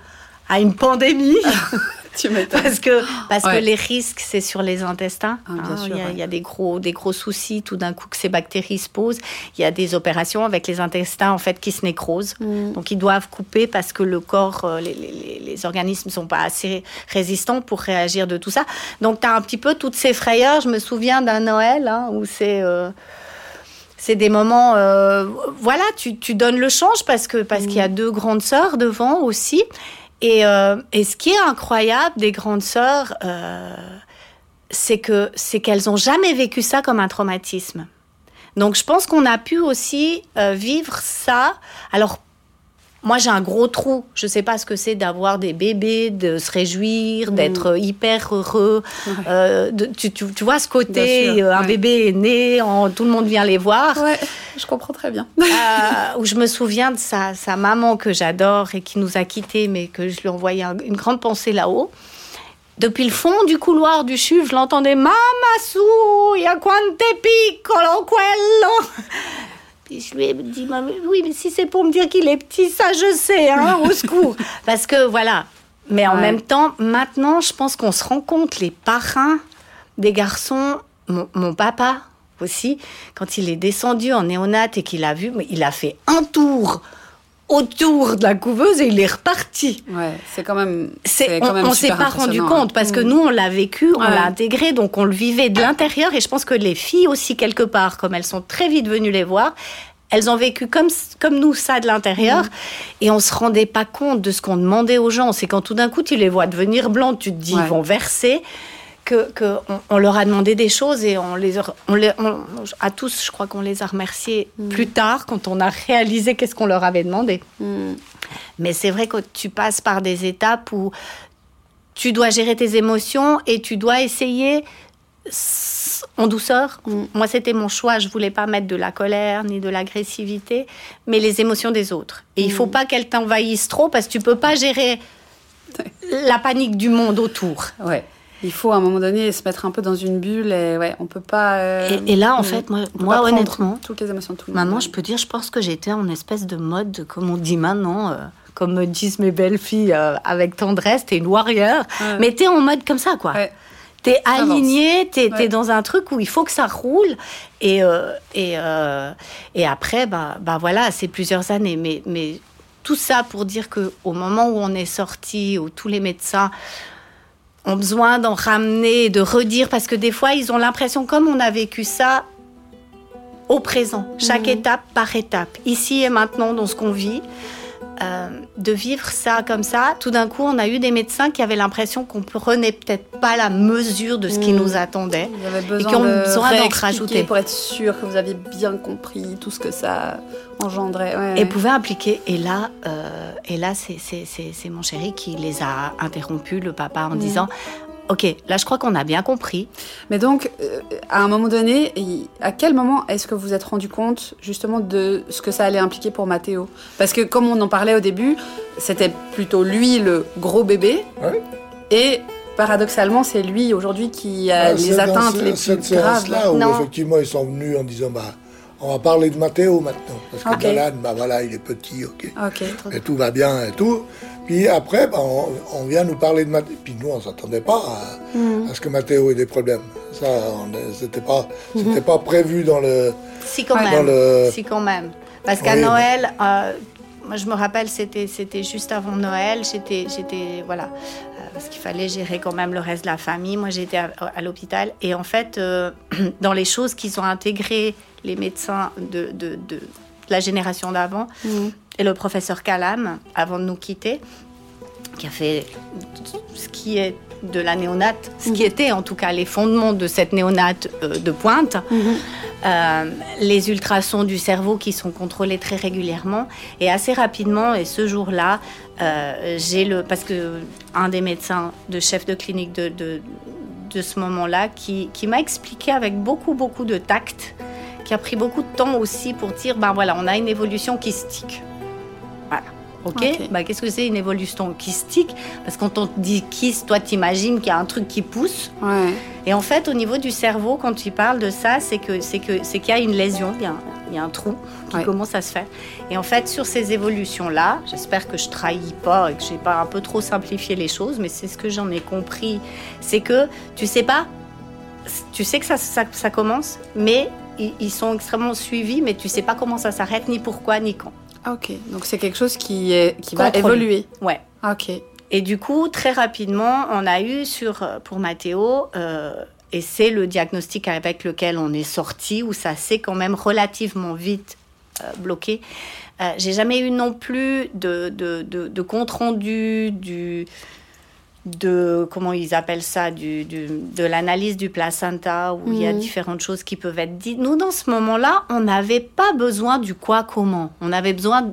à une pandémie. tu parce que parce que les risques c'est sur les intestins. Ah, bien hein, sûr, il, y a, des gros des gros soucis tout d'un coup que ces bactéries se posent. Il y a des opérations avec les intestins en fait qui se nécrosent. Mm. Donc ils doivent couper parce que le corps euh, les, les, les organismes sont pas assez résistants pour réagir de tout ça. Donc tu as un petit peu toutes ces frayeurs. Je me souviens d'un Noël hein, où c'est euh, c'est des moments, euh, voilà, tu, tu, donnes le change parce que parce qu'il y a mm. deux grandes sœurs devant aussi, euh, et, ce qui est incroyable des grandes sœurs, euh, c'est que c'est qu'elles ont jamais vécu ça comme un traumatisme. Donc je pense qu'on a pu aussi euh, vivre ça. Alors moi, j'ai un gros trou. Je ne sais pas ce que c'est d'avoir des bébés, de se réjouir, mm. d'être hyper heureux. Euh, tu, tu, vois ce côté, euh, un bébé est né, tout le monde vient les voir. Ouais, je comprends très bien. Euh, où je me souviin de sa, sa maman que j'adore et qui nous a quittés, mais que je lui envoyais une grande pensée là-haut. Depuis le fond du couloir du chuve, je l'entendais Mamma su, a quante piccolo quello je lui ai dit, oui, mais si c'est pour me dire qu'il est petit, ça je sais, hein, au secours. Parce que voilà. Mais en même temps, maintenant, je pense qu'on se rend compte, les parrains des garçons, mon, papa aussi, quand il est descendu en néonat et qu'il a vu, il a fait un tour autour de la couveuse et il est reparti. Ouais, c'est quand même. C'est, on, ne s'est pas rendu compte parce que mm. nous on l'a vécu, on l'a intégré, donc on le vivait de l'intérieur. Et je pense que les filles aussi quelque part, comme elles sont très vite venues les voir, elles ont vécu comme, comme nous ça de l'intérieur. Mm. Et on se rendait pas compte de ce qu'on demandait aux gens. C'est quand tout d'un coup tu les vois devenir blancs, tu te dis ils vont verser que, on, leur a demandé des choses et on les, on les à tous, je crois qu'on les a remerciés mm. plus tard quand on a réalisé qu'est-ce qu'on leur avait demandé. Mm. Mais c'est vrai que tu passes par des étapes où tu dois gérer tes émotions et tu dois essayer en douceur. Mm. Moi, c'était mon choix. Je voulais pas mettre de la colère ni de l'agressivité, mais les émotions des autres. Et il faut pas qu'elles t'envahissent trop parce que tu peux pas gérer la panique du monde autour. Ouais. Il faut à un moment donné se mettre un peu dans une bulle et ouais, on peut pas. Euh, et, là, en fait, moi, moi honnêtement, toutes les émotions de tout le Maintenant, je peux dire, je pense que j'étais en espèce de mode, comme on dit maintenant. Euh, comme me disent mes belles filles euh, avec tendresse, t'es une warrior, mais t'es en mode comme ça, quoi. T'es aligné, t'es es dans un truc où il faut que ça roule. Et, et, et après, bah, bah voilà, c'est plusieurs années. Mais, mais tout ça pour dire que au moment où on est sorti, où tous les médecins ont besoin d'en ramener, de redire, parce que des fois, ils ont l'impression, comme on a vécu ça au présent, chaque étape par étape, ici et maintenant dans ce qu'on vit, euh, de vivre ça comme ça, tout d'un coup, on a eu des médecins qui avaient l'impression qu'on prenait peut-être pas la mesure de ce qui nous attendait avez et qui ont besoin d'en rajouter. pour être sûr que vous aviez bien compris tout ce que ça engendrait. Ouais, Et ouais. pouvaient impliquer. Et là, euh, et là, c'est mon chéri qui les a interrompus, le papa, en disant. Ok, là je crois qu'on a bien compris. Mais donc, euh, à un moment donné, à quel moment est-ce que vous vous êtes rendu compte justement de ce que ça allait impliquer pour Mathéo Parce que comme on en parlait au début, c'était plutôt lui le gros bébé. Ouais. Et paradoxalement, c'est lui aujourd'hui qui a Ah, les c'est dans atteintes ce- les cette plus graves. séance-là où Non. effectivement ils sont venus en disant bah on va parler de Mathéo maintenant parce que Ok. Galan bah voilà il est petit ok Ok. et tout va bien et tout puis après bah, on, on vient nous parler de Mathéo puis nous on s'attendait pas à, Hmm. à ce que Mathéo ait des problèmes ça c'était pas Mhm. c'était pas prévu dans le Si quand même. le Si quand même. Parce qu'à mais- Noël, euh, moi je me rappelle, c'était c'était juste avant Noël. J'étais j'étais voilà euh, parce qu'il fallait gérer quand même le reste de la famille. Moi j'étais à, à l'hôpital et en fait euh, dans les choses qu'ils ont intégrées les médecins de, de, de la génération d'avant Mhm. et le professeur Calam avant de nous quitter qui a fait ce qui est de la néonate, ce qui était en tout cas les fondements de cette néonate euh, de pointe. Euh, les ultrasons du cerveau qui sont contrôlés très régulièrement et assez rapidement et ce jour-là euh, j'ai le parce que un des médecins de chef de clinique de, de, de ce moment-là qui, qui m'a expliqué avec beaucoup beaucoup de tact qui a pris beaucoup de temps aussi pour dire ben voilà on a une évolution kystique voilà Ok, Ok. Bah, qu'est-ce que c'est une évolution kystique Parce que quand on te dit kyste, toi t'imagines qu'il y a un truc qui pousse. Ouais. Et en fait, au niveau du cerveau, quand tu parles de ça, c'est que c'est que c'est qu'il y a une lésion, il y a un, il y a un trou qui Ouais. commence à se faire. Et en fait, sur ces évolutions-là, j'espère que je trahis pas et que j'ai pas un peu trop simplifié les choses, mais c'est ce que j'en ai compris, c'est que tu sais pas, tu sais que ça, ça, ça commence, mais ils, ils sont extrêmement suivis, mais tu sais pas comment ça s'arrête, ni pourquoi, ni quand. Ok. Donc c'est quelque chose qui, est, qui va évoluer. Ouais. Ok. Et du coup, très rapidement, on a eu sur, euh, pour Mathéo, euh, et c'est le diagnostic avec lequel on est sorti, où ça s'est quand même relativement vite euh, bloqué. Euh, J'ai jamais eu non plus de, de, de, de compte rendu du de comment ils appellent ça du, du- de l'analyse du placenta où il y a Mhm. différentes choses qui peuvent être dites. Nous dans ce moment-là, on n'avait pas besoin du quoi comment. On avait besoin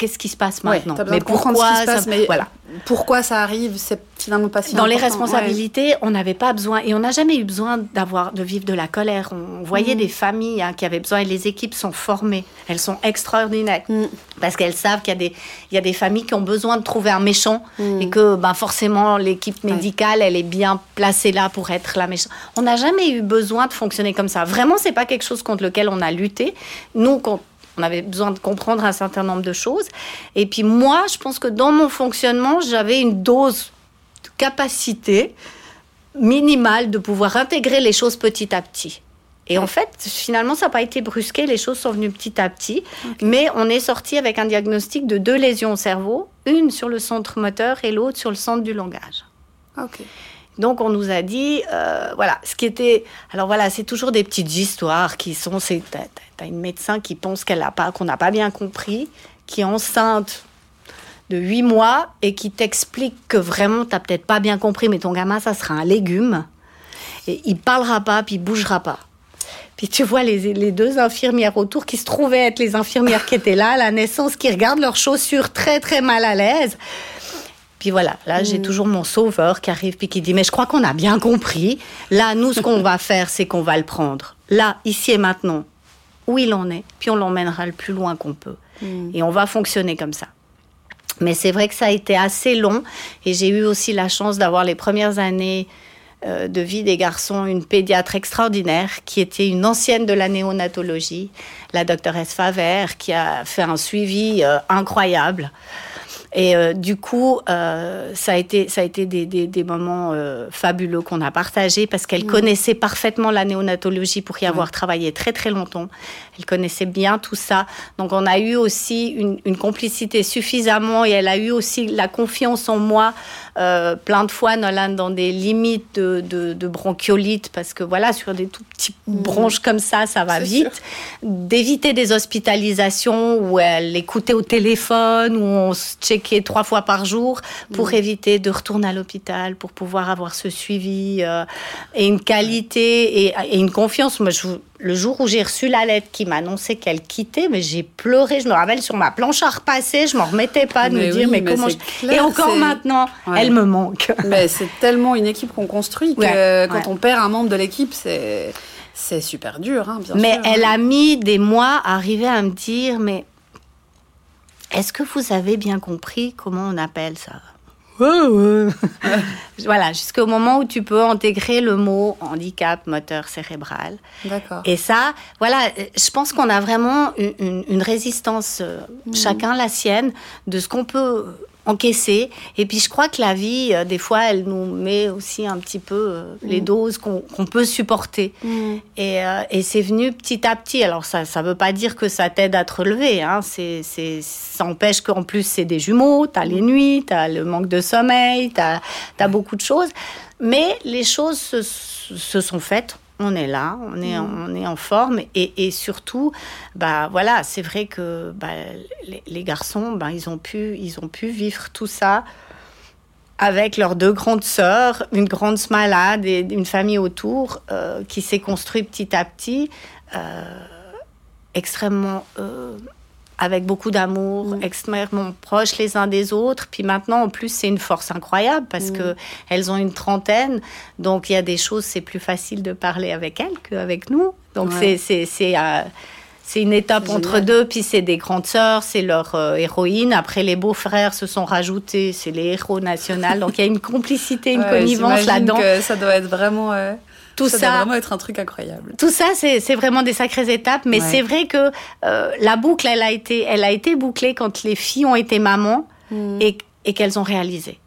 qu'est-ce qui se passe maintenant. ce qui se ça- mais voilà. pourquoi ça arrive, c'est finalement pas si Dans les responsabilités, on n'avait pas besoin, et on n'a jamais eu besoin d'avoir, de vivre de la colère. On voyait Mhm. des familles hein, qui avaient besoin, et les équipes sont formées. Elles sont extraordinaires. Mm. Parce qu'elles savent qu'il y, a des- il y a des familles qui ont besoin de trouver un méchant, Mm. et que ben, forcément, l'équipe Ouais. médicale, elle est bien placée là pour être la méchante. On n'a jamais eu besoin de fonctionner comme ça. Vraiment, c'est pas quelque chose contre lequel on a lutté. Nous, quand on avait besoin de comprendre un certain nombre de choses. Et puis moi, je pense que dans mon fonctionnement, j'avais une dose de capacité minimale de pouvoir intégrer les choses petit à petit. Et en fait, finalement, ça n'a pas été brusqué, les choses sont venues petit à petit, mais on est sorti avec un diagnostic de deux lésions au cerveau, une sur le centre moteur et l'autre sur le centre du langage. Ok. Donc on nous a dit, euh, voilà, ce qui était, alors voilà, c'est toujours des petites histoires qui sont, t'as, une médecin qui pense qu'elle pas, qu'on n'a pas bien compris, qui est enceinte de 8 mois et qui t'explique que vraiment t'as peut-être pas bien compris, mais ton gamin ça sera un légume et il parlera pas, puis il bougera pas. Puis tu vois les, les deux infirmières autour qui se trouvaient être les infirmières qui étaient là à la naissance, qui regardent leurs chaussures très très mal à l'aise. Puis voilà, là, j'ai toujours mon sauveur qui arrive puis qui dit Mais je crois qu'on a bien compris. Là, nous, ce qu'on va faire, c'est qu'on va le prendre. Là, ici et maintenant, où il en est, puis on l'emmènera le plus loin qu'on peut. Et on va fonctionner comme ça. Mais c'est vrai que ça a été assez long et j'ai eu aussi la chance d'avoir les premières années euh, de vie des garçons une pédiatre extraordinaire qui était une ancienne de la néonatologie, la doctoresse Faver, qui a fait un suivi euh, incroyable. Et euh, du coup, euh, ça a été, ça a été des, des, des moments euh, fabuleux qu'on a partagés parce qu'elle connaissait parfaitement la néonatologie pour y avoir travaillé très très longtemps. Elle connaissait bien tout ça. Donc on a eu aussi une, une complicité suffisamment et elle a eu aussi la confiance en moi euh, plein de fois Nolan dans des limites de, de, de bronchiolite parce que voilà sur des tout petits bronches comme ça ça va vite. D'éviter des hospitalisations où elle écoutait au téléphone où on se checkait trois fois par jour pour éviter de retourner à l'hôpital pour pouvoir avoir ce suivi euh, et une qualité et, et une confiance. Moi je vous- le jour où j'ai reçu la lettre qui m'annonçait qu'elle quittait, mais j'ai pleuré. Je me rappelle sur ma planche à repasser, je m'en remettais pas de Mais me dire mais, mais comment. c'est je- clair, Et encore maintenant, Ouais. elle me manque. Mais c'est tellement une équipe qu'on construit que Ouais, quand ouais. on perd un membre de l'équipe, c'est c'est super dur, hein, bien Mais sûr. elle a mis des mois à arriver à me dire, mais est-ce que vous avez bien compris comment on appelle ça? voilà, jusqu'au moment où tu peux intégrer le mot handicap moteur cérébral. D'accord. Et ça, voilà, je pense qu'on a vraiment une, une- une résistance, euh, chacun la sienne, de ce qu'on peut encaisser. Et puis je crois que la vie, euh, des fois, elle nous met aussi un petit peu euh, les doses qu'on peut supporter. Mm. Et, euh, et c'est venu petit à petit. Alors ça ça veut pas dire que ça t'aide à te relever. Hein. C'est, c'est, ça empêche qu'en plus c'est des jumeaux, tu as les nuits, tu as le manque de sommeil, tu as, beaucoup de choses. Mais les choses se, se sont faites. On est là, on est, on est en forme et, et surtout, bah voilà, c'est vrai que bah, les, les garçons, bah, ils ont pu, ils ont pu vivre tout ça avec leurs deux grandes sœurs, une grande malade et une famille autour euh, qui s'est construite petit à petit, euh, extrêmement euh, avec beaucoup d'amour, extrêmement proches les uns des autres. Puis maintenant, en plus, c'est une force incroyable parce que elles ont une trentaine, donc il y a des choses, c'est plus facile de parler avec elles qu'avec nous. Donc Ouais. c'est c'est c'est euh, c'est une étape entre deux, puis c'est des grandes sœurs, c'est leur euh, héroïne. Après, les beaux-frères se sont rajoutés, c'est les héros nationaux. Donc il y a une complicité, une Ouais, connivence là-dedans. que ça doit être vraiment. euh, Tout ça, ça, doit vraiment être un truc incroyable. tout ça, c'est c'est vraiment des sacrées étapes, mais Ouais. c'est vrai que euh, la boucle, elle a été, elle a été bouclée quand les filles ont été mamans Mm. et, et qu'elles ont réalisé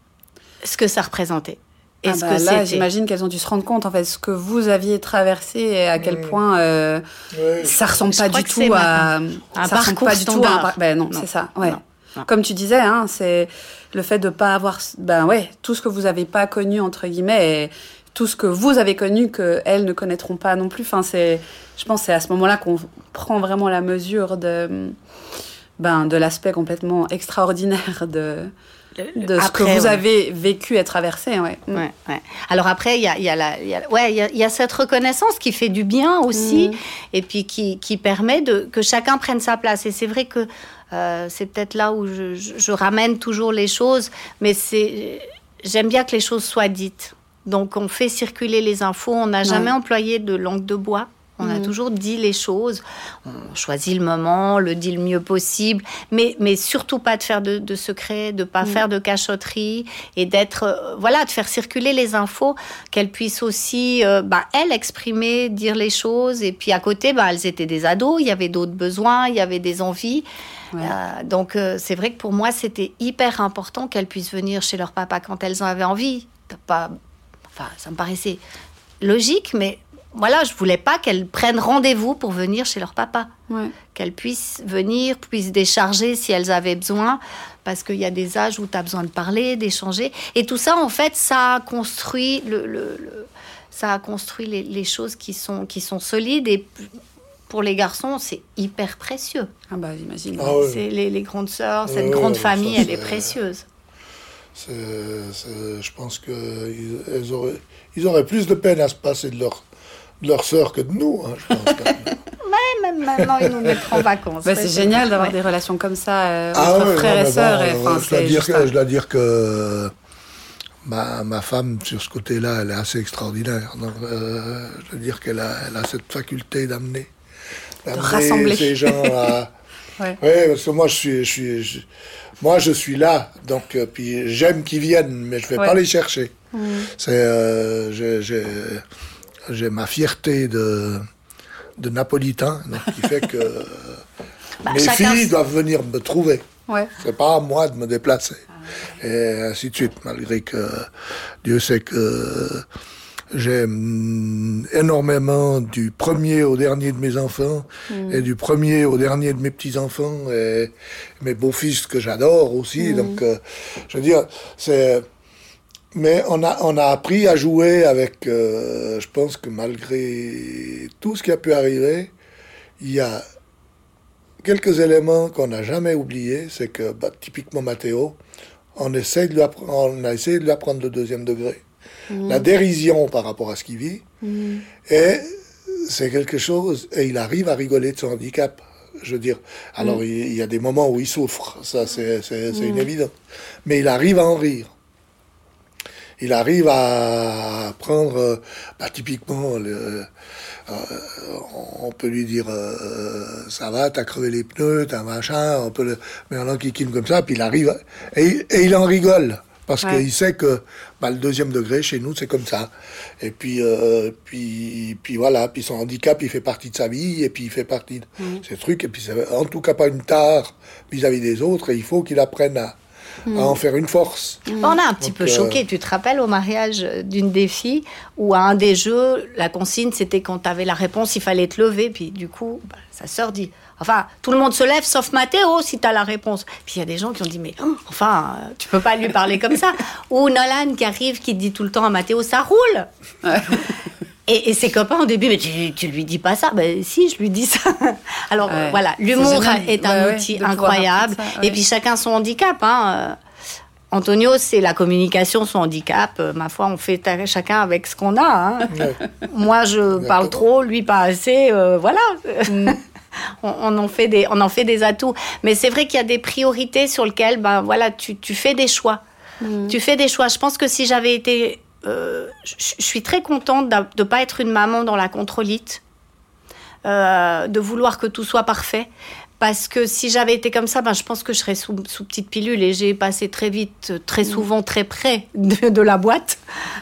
ce que ça représentait. Et Ah ce bah que là, j'imagine qu'elles ont dû se rendre compte en fait ce que vous aviez traversé et à quel point euh, Ouais. ça ressemble pas du tout à un ça ressemble parcours pas du tout ben non, Non. c'est ça ouais Non. Non. comme tu disais hein, c'est le fait de pas avoir ben ouais tout ce que vous avez pas connu entre guillemets et tout ce que vous avez connu que elles ne connaîtront pas non plus enfin c'est je pense que c'est à ce moment-là qu'on prend vraiment la mesure de ben de l'aspect complètement extraordinaire de de ce que vous ouais. avez vécu et traversé ouais Mm. Ouais, ouais. Alors après, il y a, y, a la- il y, a, ouais, y, a, il y a cette reconnaissance qui fait du bien aussi, Mhm. et puis qui, qui permet de, que chacun prenne sa place. Et c'est vrai que euh, c'est peut-être là où je, je- je ramène toujours les choses, mais c'est j'aime bien que les choses soient dites. Donc on fait circuler les infos, on n'a jamais employé de langue de bois. On a Mhm. toujours dit les choses, on choisit le moment, le dit le mieux possible, mais, mais surtout pas de faire de, de secrets, de pas faire de cachotterie et d'être, euh, voilà, de faire circuler les infos, qu'elles puissent aussi, euh, bah, elles, exprimer, dire les choses. Et puis à côté, bah, elles étaient des ados, il y avait d'autres besoins, il y avait des envies. Ouais. Euh, donc c'est vrai que pour moi, c'était hyper important qu'elles puissent venir chez leur papa quand elles en avaient envie. Pas, enfin, ça me paraissait logique, mais voilà, je voulais pas qu'elles prennent rendez-vous pour venir chez leur papa. Ouais. Qu'elles puissent venir, puissent décharger si elles avaient besoin, parce qu'il y a des âges où tu as besoin de parler, d'échanger. Et tout ça, en fait, ça a construit, le, le- le- ça a construit les, les choses qui sont, qui sont solides. Et pour les garçons, c'est hyper précieux. ah bah j'imagine Ah ouais. Les, les grandes sœurs, cette ouais, grande ça, famille, elle est précieuse. C'est- c'est- je pense qu'ils auraient, ils auraient plus de peine à se passer de leur, de leur sœur que de nous. hein, je pense. Même maintenant, ils nous mettront en vacances. Bah, c'est génial d'avoir ouais. des relations comme ça euh, Ah entre ouais, frères non, et sœurs. bon, et, enfin, euh, je, dois dire que, je dois dire que ma, ma femme, sur ce côté-là, elle est assez extraordinaire. Donc, euh, je dois dire qu'elle a, elle a cette faculté d'amener d'amener rassembler. ces gens à... Ouais. Ouais, parce que moi, je suis, je suis, je- moi, je suis là, donc, euh, puis j'aime qu'ils viennent, mais je vais Ouais. pas les chercher. Mm. C'est, euh, j'ai- ma fierté de, de napolitain, donc, qui fait que Bah, mes filles doivent venir me trouver. Ouais. C'est pas à moi de me déplacer. Et ainsi de suite, malgré que Dieu sait que j'aime énormément du premier au dernier de mes enfants et du premier au dernier de mes petits-enfants et mes beaux-fils que j'adore aussi. Donc, euh, je veux dire, c'est... Mais on a, on a appris à jouer avec... euh, je pense que malgré tout ce qui a pu arriver, il y a quelques éléments qu'on n'a jamais oubliés. C'est que, bah, typiquement Mathéo, on, essaie de lui on a essayé de lui apprendre le deuxième degré. La dérision par rapport à ce qu'il vit. Et c'est quelque chose, et il arrive à rigoler de son handicap. Je veux dire, alors il, il y a des moments où il souffre, ça c'est une évidence. Mais il arrive à en rire. Il arrive à prendre, euh, bah, typiquement, le, euh, on peut lui dire, euh, ça va, t'as crevé les pneus, t'as un machin, on peut le mettre en enquiquine comme ça, puis il arrive, et, et il en rigole. Parce Ouais. qu'il sait que bah, le deuxième degré, chez nous, c'est comme ça. Et puis, euh, puis, puis voilà, puis son handicap, il fait partie de sa vie, et puis il fait partie de ces trucs, et puis c'est en tout cas pas une tare vis-à-vis des autres, et il faut qu'il apprenne à, à en faire une force. On a un petit Donc, peu euh, choqué. Tu te rappelles au mariage d'une des filles où à un des jeux, la consigne c'était quand tu avais la réponse, il fallait te lever. Puis du coup, bah, sa sœur dit Enfin, tout le monde se lève sauf Mathéo si tu as la réponse. Puis il y a des gens qui ont dit Mais oh, enfin, euh, tu peux pas lui parler comme ça. Ou Nolan qui arrive, qui dit tout le temps à Mathéo Ça roule et, et ses copains au début, mais tu, tu lui dis pas ça. Ben si, je lui dis ça. Alors Ouais. voilà, l'humour est un Ouais, outil incroyable. apprendre ça, ouais. Et puis chacun son handicap. Hein. Euh, Antonio, c'est la communication, son handicap. Euh, ma foi, on fait chacun avec ce qu'on a. hein. Ouais. Moi, je parle trop, lui pas assez. euh, voilà. on, on en fait des, on en fait des atouts. Mais c'est vrai qu'il y a des priorités sur lesquelles, ben voilà, tu, tu fais des choix. Tu fais des choix. Je pense que si j'avais été, euh, je suis très contente de ne pas être une maman dans la contrôlite, euh, de vouloir que tout soit parfait. Parce que si j'avais été comme ça, ben, je pense que je serais sous, sous petite pilule et j'ai passé très vite, très souvent, très près de, de la boîte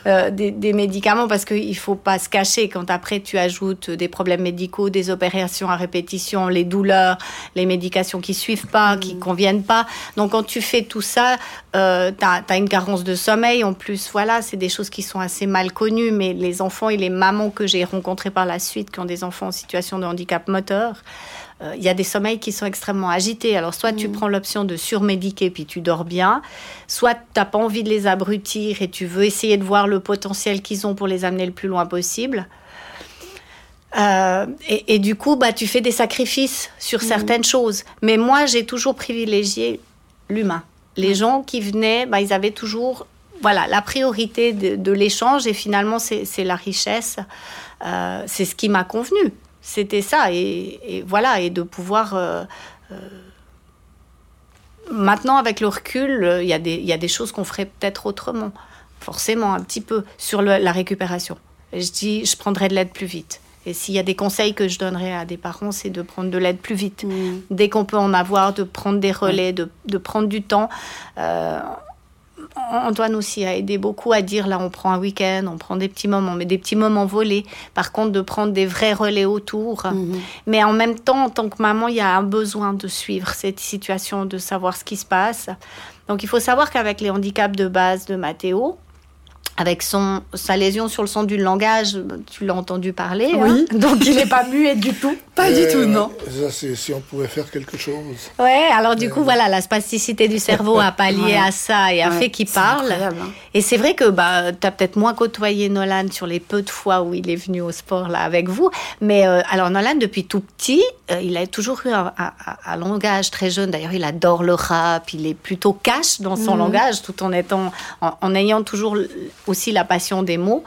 euh, des, des médicaments parce qu'il ne faut pas se cacher quand après tu ajoutes des problèmes médicaux, des opérations à répétition, les douleurs, les médications qui suivent pas, qui conviennent pas. Donc quand tu fais tout ça, euh, tu as, une carence de sommeil. En plus, voilà, c'est des choses qui sont assez mal connues, mais les enfants et les mamans que j'ai rencontrés par la suite qui ont des enfants en situation de handicap moteur, il y a des sommeils qui sont extrêmement agités. Alors, soit tu prends l'option de surmédiquer puis tu dors bien, soit tu n'as pas envie de les abrutir et tu veux essayer de voir le potentiel qu'ils ont pour les amener le plus loin possible. Euh, et, et du coup, bah, tu fais des sacrifices sur certaines choses. Mais moi, j'ai toujours privilégié l'humain. Les gens qui venaient, bah, ils avaient toujours voilà, la priorité de, de l'échange et finalement, c'est c'est la richesse. Euh, c'est ce qui m'a convenu. C'était ça. Et, et voilà, et de pouvoir. euh, euh, Maintenant, avec le recul, euh, il y, a des- il y a des choses qu'on ferait peut-être autrement. Forcément, un petit peu sur le- la récupération. Et je dis, je prendrais de l'aide plus vite. Et s'il y a des conseils que je donnerais à des parents, c'est de prendre de l'aide plus vite. Dès qu'on peut en avoir, de prendre des relais, de, de prendre du temps. Euh, Antoine aussi a aidé beaucoup à dire là on prend un week-end, on prend des petits moments, mais des petits moments volés. Par contre, de prendre des vrais relais autour. Mais en même temps, en tant que maman, il y a un besoin de suivre cette situation, de savoir ce qui se passe. Donc il faut savoir qu'avec les handicaps de base de Mathéo, avec son, sa lésion sur le son du langage, tu l'as entendu parler, Oui. hein donc il n'est pas muet du tout. Pas du Euh, tout, non. Ça, c'est si on pouvait faire quelque chose. Ouais, alors du coup, voilà, la spasticité du cerveau a pallié Ouais. à ça et a Ouais, fait qu'il c'est parle. incroyable, hein. Et c'est vrai que bah, tu as peut-être moins côtoyé Nolan sur les peu de fois où il est venu au sport là avec vous. Mais euh, alors Nolan, depuis tout petit, euh, il a toujours eu un, un- un langage très jeune. D'ailleurs, il adore le rap. Il est plutôt cash dans son langage tout en, étant, en, en ayant toujours aussi la passion des mots.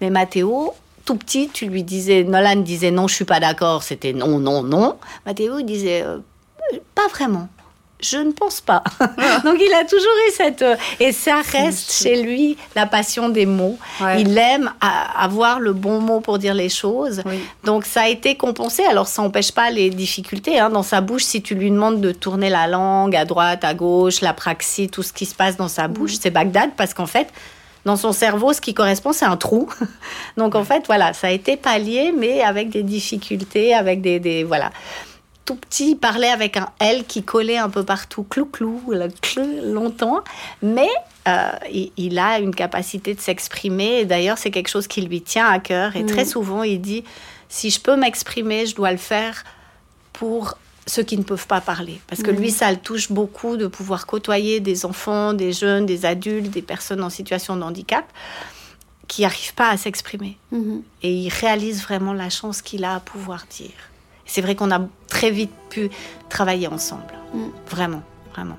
Mais Mathéo, tout petit, tu lui disais, Nolan disait non, je suis pas d'accord, c'était non, non, non. Mathéo disait euh, pas vraiment. Je ne pense pas. Donc il a toujours eu cette... euh, et ça reste chez lui la passion des mots. Ouais. Il aime avoir le bon mot pour dire les choses. Oui. Donc ça a été compensé. Alors ça n'empêche pas les difficultés. hein. Dans sa bouche, si tu lui demandes de tourner la langue à droite, à gauche, la praxie, tout ce qui se passe dans sa bouche, c'est Bagdad parce qu'en fait, dans son cerveau, ce qui correspond, c'est un trou. Donc en fait, voilà, ça a été pallié, mais avec des difficultés, avec des... des voilà. tout petit, il parlait avec un L qui collait un peu partout, clou-clou, longtemps. Mais euh, il, a une capacité de s'exprimer. Et d'ailleurs, c'est quelque chose qui lui tient à cœur. Et très mm. souvent, il dit, si je peux m'exprimer, je dois le faire pour ceux qui ne peuvent pas parler. Parce que lui, ça le touche beaucoup de pouvoir côtoyer des enfants, des jeunes, des adultes, des personnes en situation de handicap qui n'arrivent pas à s'exprimer. Mm-hmm. Et il réalise vraiment la chance qu'il a à pouvoir dire. C'est vrai qu'on a très vite pu travailler ensemble. Mm. Vraiment, vraiment.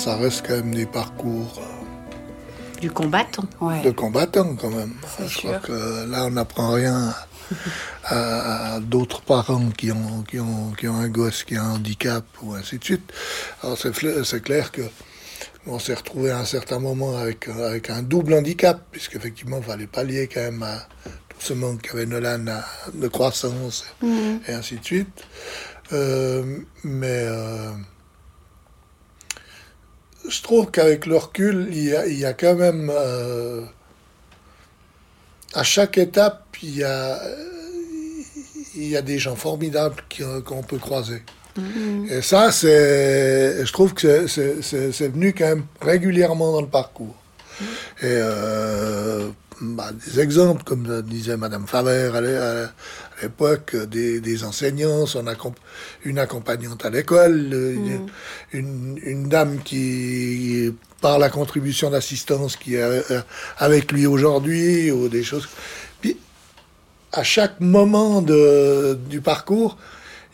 Ça reste quand même des parcours. Euh, du combattant. De combattant, quand même. Je crois que là, on n'apprend rien à, d'autres parents qui ont, qui, ont, qui ont un gosse qui a un handicap ou ainsi de suite. Alors, c'est clair que on s'est retrouvé à un certain moment avec, avec un double handicap, puisqu'effectivement, il fallait pallier quand même à tout ce manque qu'avait Nolan de croissance mhm. et ainsi de suite. Euh, mais. Euh, je trouve qu'avec le recul, il y a, il y a quand même. Euh, à chaque étape, il y a, il y a des gens formidables qu'on peut croiser. Mm-hmm. Et ça, c'est, je trouve que c'est venu quand même régulièrement dans le parcours. Et euh, bah, des exemples, comme disait Madame Faber à l'époque, des, enseignants, son une accompagnante à l'école, mm. une, dame qui, par la contribution d'assistance qui est euh, avec lui aujourd'hui, ou des choses. Puis, à chaque moment de, du parcours,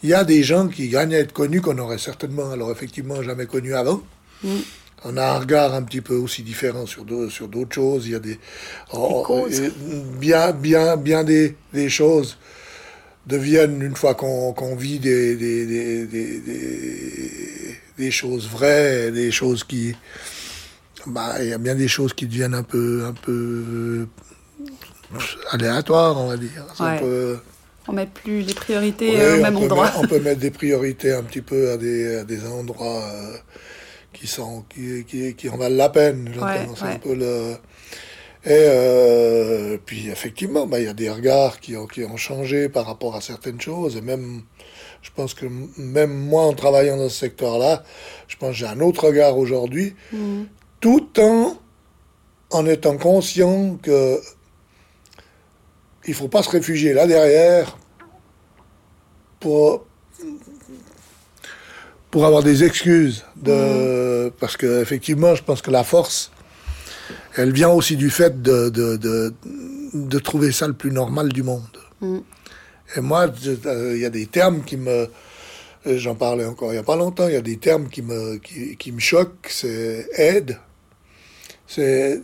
il y a des gens qui gagnent à être connus qu'on aurait certainement, alors effectivement, jamais connus avant. Mm on a un regard un petit peu aussi différent sur d'autres, sur d'autres choses. Il y a des, oh, bien, bien, bien des, des, choses deviennent une fois qu'on, vit des des, des, des, choses vraies, des choses qui, bah, il y a bien des choses qui deviennent un peu, un peu aléatoires, on va dire. on met plus les priorités au même endroit. on peut mettre des priorités un petit peu à des, à des endroits. Euh, qui, sont, qui, qui, qui en valent la peine. c'est un peu le... Et euh, puis effectivement, bah, il y a des regards qui ont, qui ont changé par rapport à certaines choses. Et même, je pense que même moi, en travaillant dans ce secteur-là, je pense que j'ai un autre regard aujourd'hui, mm. tout en, en étant conscient que il faut pas se réfugier là derrière pour, pour avoir des excuses. De, Parce que effectivement, je pense que la force, elle vient aussi du fait de, de, de, de trouver ça le plus normal du monde. Mm. Et moi, euh, il y a des termes qui me... J'en parlais encore il n'y a pas longtemps, il y a des termes qui me, qui, qui me choquent, c'est aide. C'est,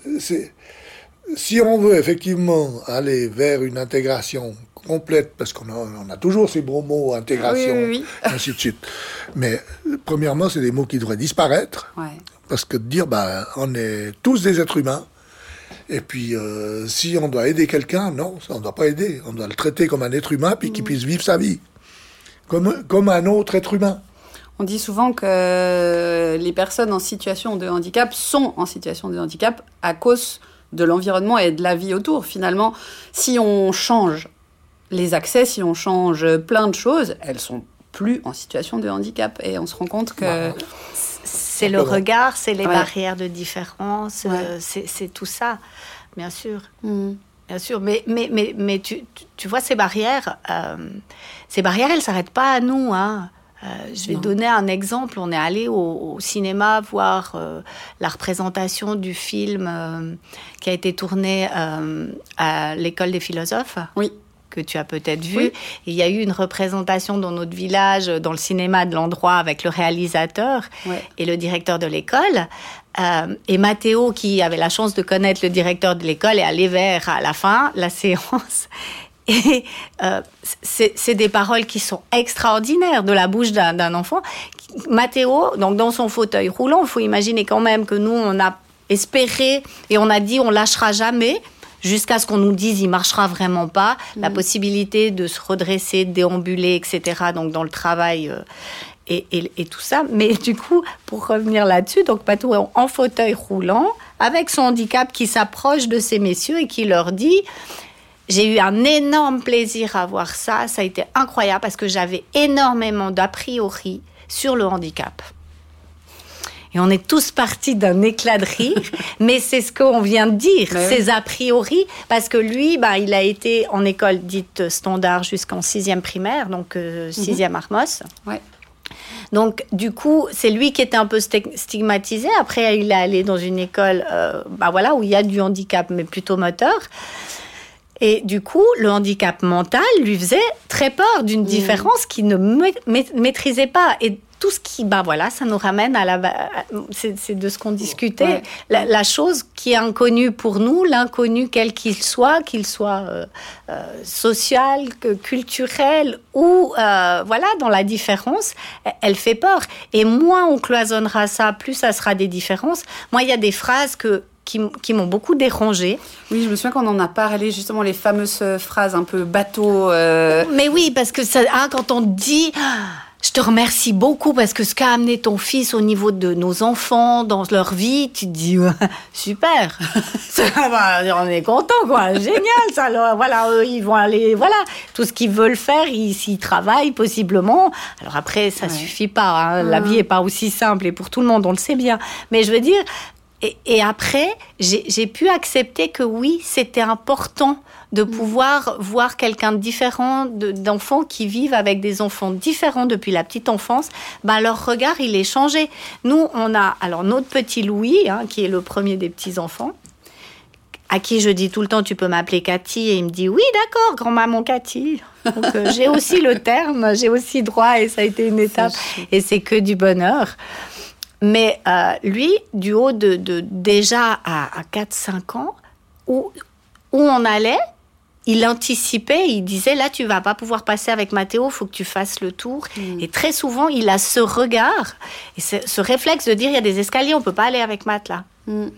si on veut effectivement aller vers une intégration complète, parce qu'on a, a, toujours ces bons mots, intégration, ainsi de suite. Mais premièrement, c'est des mots qui devraient disparaître, parce que de dire, bah, on est tous des êtres humains, et puis euh, si on doit aider quelqu'un, non, on ne doit pas aider, on doit le traiter comme un être humain, puis qu'il mm. puisse vivre sa vie, comme, comme un autre être humain. On dit souvent que les personnes en situation de handicap sont en situation de handicap à cause de l'environnement et de la vie autour. Finalement, si on change les accès, si on change plein de choses, elles sont plus en situation de handicap. Et on se rend compte que... Bah, c'est le regard, c'est les barrières de différence, euh, c'est tout ça. bien sûr. Mm. Bien sûr, mais, mais, mais, mais tu, tu, vois, ces barrières, euh, ces barrières, elles ne s'arrêtent pas à nous. Hein. Euh, je vais donner un exemple. On est allé au, cinéma voir euh, la représentation du film qui a été tourné à l'école des philosophes. Oui que tu as peut-être vu. Il y a eu une représentation dans notre village, dans le cinéma de l'endroit, avec le réalisateur et le directeur de l'école. Euh, et Mathéo, qui avait la chance de connaître le directeur de l'école, est allé vers à la fin la séance. Et euh, c'est des paroles qui sont extraordinaires de la bouche d'un enfant. Mathéo, donc dans son fauteuil roulant, il faut imaginer quand même que nous, on a espéré et on a dit on lâchera jamais jusqu'à ce qu'on nous dise il marchera vraiment pas. La mm. possibilité de se redresser, de déambuler, etc. Donc dans le travail. Euh, et, et, tout ça. Mais du coup, pour revenir là-dessus, donc Patou est en fauteuil roulant, avec son handicap qui s'approche de ces messieurs et qui leur dit j'ai eu un énorme plaisir à voir ça, ça a été incroyable parce que j'avais énormément d'a priori sur le handicap. Et on est tous partis d'un éclat de rire, mais c'est ce qu'on vient de dire, c'est a priori, parce que lui, bah, il a été en école dite standard jusqu'en sixième primaire, donc euh, sixième Armos. Ouais. Donc, du coup, c'est lui qui était un peu stigmatisé. Après, il est allé dans une école euh, bah voilà, où il y a du handicap, mais plutôt moteur. Et du coup, le handicap mental lui faisait très peur d'une mmh. différence qu'il ne maîtrisait pas. Et tout ce qui, ben voilà, ça nous ramène à la, c'est de ce qu'on discutait, la, chose qui est inconnue pour nous, l'inconnu quel qu'il soit, qu'il soit euh, euh, social, culturel ou euh, voilà, dans la différence, elle fait peur. Et moins on cloisonnera ça, plus ça sera des différences. Moi, il y a des phrases que qui, m'ont beaucoup dérangé. Oui, je me souviens qu'on en a parlé, justement, les fameuses phrases un peu bateau. Mais oui, parce que ça, hein, quand on dit je te remercie beaucoup parce que ce qu'a amené ton fils au niveau de nos enfants dans leur vie, tu te dis super, on est content quoi, génial ça. Alors, voilà, eux, ils vont aller, voilà, tout ce qu'ils veulent faire, ils s'y travaillent possiblement. Alors après, ça suffit pas, hein. la vie est pas aussi simple et pour tout le monde, on le sait bien. Mais je veux dire, et, et après, j'ai pu accepter que oui, c'était important de mm. pouvoir voir quelqu'un de différent, d'enfants qui vivent avec des enfants différents depuis la petite enfance, bah, leur regard, il est changé. Nous, on a alors notre petit Louis, hein, qui est le premier des petits-enfants, à qui je dis tout le temps, tu peux m'appeler Cathy, et il me dit, oui, d'accord, grand-maman Cathy. Donc, euh, j'ai aussi le terme, j'ai aussi droit, et ça a été une étape, et c'est que du bonheur. Mais euh, lui, du haut de, déjà à, 4-5 ans, où, où on allait, il anticipait, il disait là tu vas pas pouvoir passer avec Mathéo, faut que tu fasses le tour. Mm. Et très souvent il a ce regard et ce, réflexe de dire il y a des escaliers, on peut pas aller avec Matt là. Mm.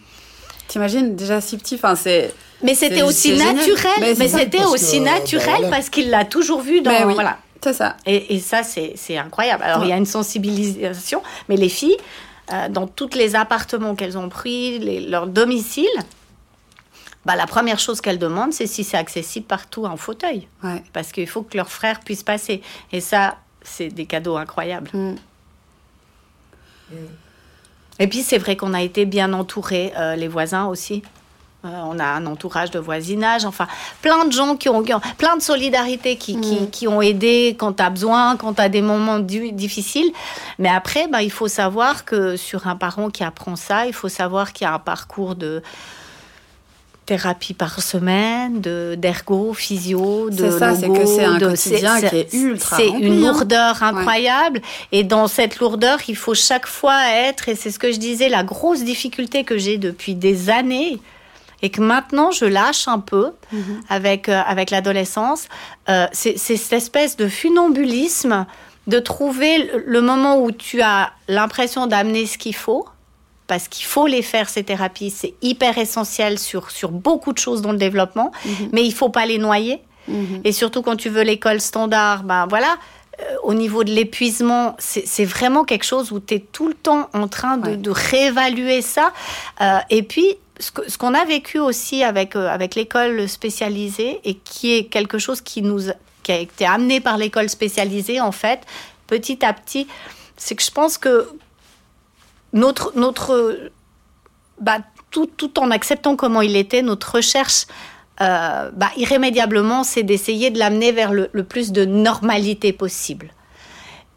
T'imagines déjà si petit, enfin c'est. Mais c'était aussi naturel, mais, c'était aussi bah, naturel parce qu'il l'a toujours vu dans ben voilà. C'est ça. Et, ça c'est incroyable. Alors il y a une sensibilisation, mais les filles euh, dans tous les appartements qu'elles ont pris, leur domicile, bah, la première chose qu'elles demandent, c'est si c'est accessible partout en fauteuil. Parce qu'il faut que leurs frères puissent passer. Et ça, c'est des cadeaux incroyables. Mm. Et puis, c'est vrai qu'on a été bien entourés, euh, les voisins aussi. Euh, on a un entourage de voisinage, enfin, plein de gens qui ont, plein de solidarité qui, qui, mm. ont aidé quand tu as besoin, quand tu as des moments difficiles. Mais après, bah, il faut savoir que sur un parent qui apprend ça, il faut savoir qu'il y a un parcours de thérapie par semaine, de d'ergo, physio, de C'est ça, c'est que c'est un quotidien qui est ultra C'est une hein. lourdeur incroyable. Et dans cette lourdeur, il faut chaque fois être, et c'est ce que je disais, la grosse difficulté que j'ai depuis des années, et que maintenant je lâche un peu mhm. avec, euh, avec l'adolescence, euh, c'est cette espèce de funambulisme de trouver le moment où tu as l'impression d'amener ce qu'il faut, parce qu'il faut les faire, ces thérapies. C'est hyper essentiel sur, sur beaucoup de choses dans le développement, mhm. mais il faut pas les noyer. Mhm. Et surtout quand tu veux l'école standard, ben voilà, euh, au niveau de l'épuisement, c'est vraiment quelque chose où tu es tout le temps en train de, réévaluer ça. Euh, et puis, ce qu'on a vécu aussi avec, euh, avec l'école spécialisée, et qui est quelque chose qui, nous, qui a été amené par l'école spécialisée, en fait, petit à petit, c'est que je pense que notre, notre bah, tout, tout en acceptant comment il était, notre recherche euh, bah, irrémédiablement, c'est d'essayer de l'amener vers le, plus de normalité possible.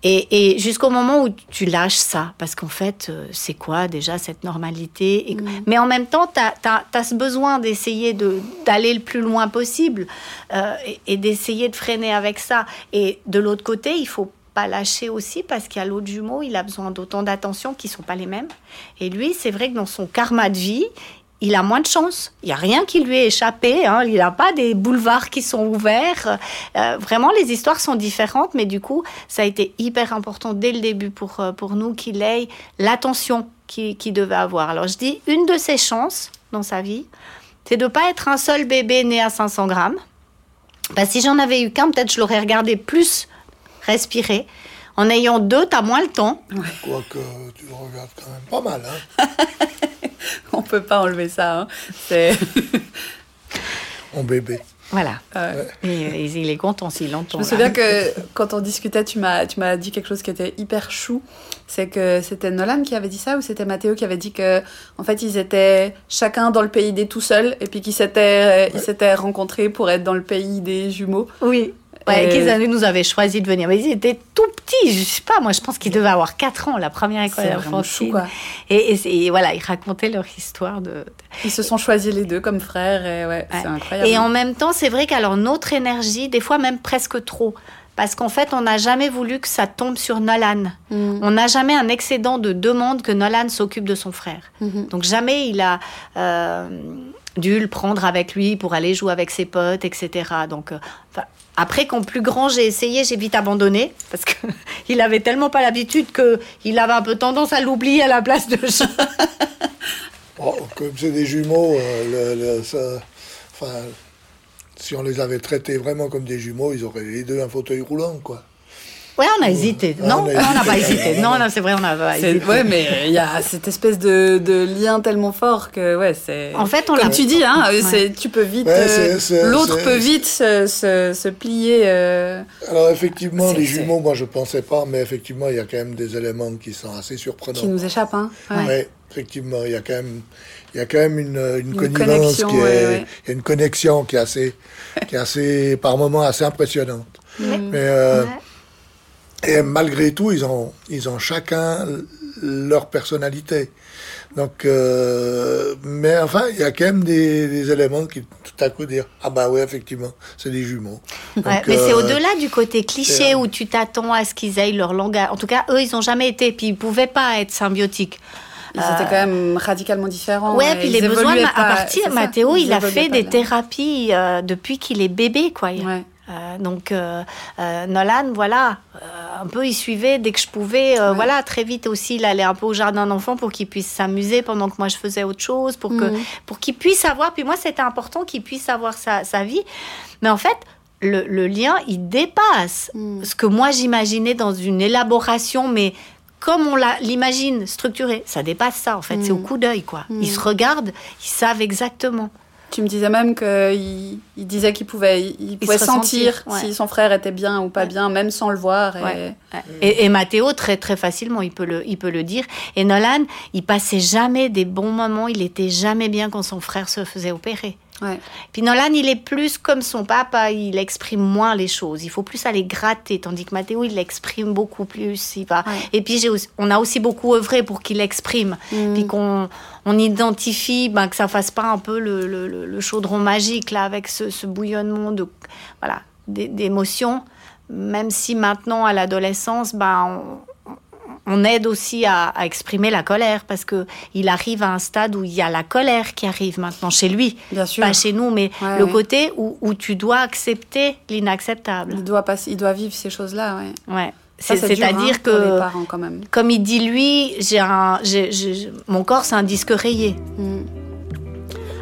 Et, jusqu'au moment où tu lâches ça, parce qu'en fait, euh, c'est quoi déjà cette normalité mm. Mais en même temps, tu as, ce besoin d'essayer d'aller le plus loin possible euh, et, d'essayer de freiner avec ça. Et de l'autre côté, il faut pas lâcher aussi parce qu'il y a l'autre jumeau, il a besoin d'autant d'attention qui sont pas les mêmes. Et lui, c'est vrai que dans son karma de vie, il a moins de chance. Il n'y a rien qui lui est échappé. Hein. Il n'a pas des boulevards qui sont ouverts. Euh, vraiment, les histoires sont différentes, mais du coup, ça a été hyper important dès le début pour, euh, pour nous qu'il ait l'attention qu'il devait avoir. Alors, je dis, une de ses chances dans sa vie, c'est de ne pas être un seul bébé né à 500 grammes. Bah, si j'en avais eu qu'un, peut-être je l'aurais regardé plus respirer. En ayant deux, tu as moins le temps. Quoique, tu le regardes quand même pas mal. Hein on peut pas enlever ça. Hein. C'est. Mon bébé. Voilà. Et, il est content s'il l'entend. Je me souviens que quand on discutait, tu m'as, tu m'as dit quelque chose qui était hyper chou. C'est que c'était Nolan qui avait dit ça ou c'était Mathéo qui avait dit que en fait ils étaient chacun dans le pays des tout seuls et puis qu'ils s'étaient, ils s'étaient rencontrés pour être dans le pays des jumeaux. Oui. Ouais, qu'ils nous avaient choisi de venir. Mais ils étaient tout petits, je sais pas, moi je pense qu'ils devaient avoir 4 ans, la première école infantile. Quoi. Et, et, voilà, ils racontaient leur histoire de... Ils se sont choisis les deux comme frères, et ouais, c'est incroyable. Et en même temps, c'est vrai qu'alors notre énergie, des fois même presque trop, parce qu'en fait, on n'a jamais voulu que ça tombe sur Nolan. Mm. On n'a jamais un excédent de demande que Nolan s'occupe de son frère. Mm-hmm. Donc jamais il a euh, dû le prendre avec lui pour aller jouer avec ses potes, etc. Donc, euh, après, quand plus grand j'ai essayé, j'ai vite abandonné parce qu'il avait tellement pas l'habitude qu'il avait un peu tendance à l'oublier à la place de ça. Oh, comme c'est des jumeaux, euh, si on les avait traités vraiment comme des jumeaux, ils auraient les deux un fauteuil roulant, quoi. Ouais, on a hésité. non, on n'a pas hésité. Non, non, c'est vrai, on a pas hésité. Ouais, mais il y a cette espèce de, de, lien tellement fort que, ouais, c'est. En fait, on Comme tu dis, hein, c'est, tu peux vite. Euh, l'autre peut vite se, se, se plier. Euh... Alors, effectivement, les jumeaux, moi, je pensais pas, mais effectivement, il y a quand même des éléments qui sont assez surprenants. Qui nous échappent, hein. Ouais. effectivement, il y a quand même. Il y a quand même une, une, connivence qui est, Il y a une connexion qui est assez, qui est assez, par moments, assez impressionnante. Mais, euh, et malgré tout, ils ont, ils ont chacun leur personnalité. Donc, euh, mais enfin, il y a quand même des, éléments qui tout à coup dire ah bah oui effectivement c'est des jumeaux. mais c'est euh, au-delà du côté cliché où tu t'attends à ce qu'ils aient leur langage. En tout cas, eux ils n'ont jamais été, puis ils pouvaient pas être symbiotiques. Ils étaient quand même radicalement différents. Ouais, puis les besoins à partir. Mathéo, il a fait des thérapies euh, depuis qu'il est bébé, quoi. Ouais. Euh, donc euh, euh, Nolan, voilà, un peu il suivait dès que je pouvais. Voilà, très vite aussi, il allait un peu au jardin d'enfants pour qu'il puisse s'amuser pendant que moi je faisais autre chose, pour que mhm. pour qu'il puisse avoir. Puis moi, c'était important qu'il puisse avoir sa, sa, vie. Mais en fait, le, le lien, il dépasse mhm. ce que moi j'imaginais dans une élaboration, mais comme on l'imagine structuré, ça dépasse ça en fait. C'est au mhm. coup d'œil quoi. Ils se regardent, ils savent exactement. Tu me disais même qu'il il disait qu'il pouvait, il, pouvait sentir si son frère était bien ou pas bien, même sans le voir. Et... Et, Mathéo, très, très facilement, il peut, le, il peut le dire. Et Nolan, il passait jamais des bons moments, il était jamais bien quand son frère se faisait opérer. Puis Nolan, il est plus comme son papa, il exprime moins les choses. Il faut plus aller gratter, tandis que Mathéo, il l'exprime beaucoup plus. Il va. Et puis on a aussi beaucoup œuvré pour qu'il l'exprime, mm. puis qu'on on identifie, ben, que ça fasse pas un peu le, le, chaudron magique là avec ce, bouillonnement de voilà d'émotions. Même si maintenant à l'adolescence, ben, on aide aussi à, exprimer la colère parce que il arrive à un stade où il y a la colère qui arrive maintenant chez lui, Bien sûr. pas chez nous, mais le côté où, où, tu dois accepter l'inacceptable. Il doit pas, il doit vivre ces choses-là, ouais. ouais. C'est-à-dire hein, que, quand même. comme il dit lui, j'ai un, mon corps c'est un disque rayé. Mm.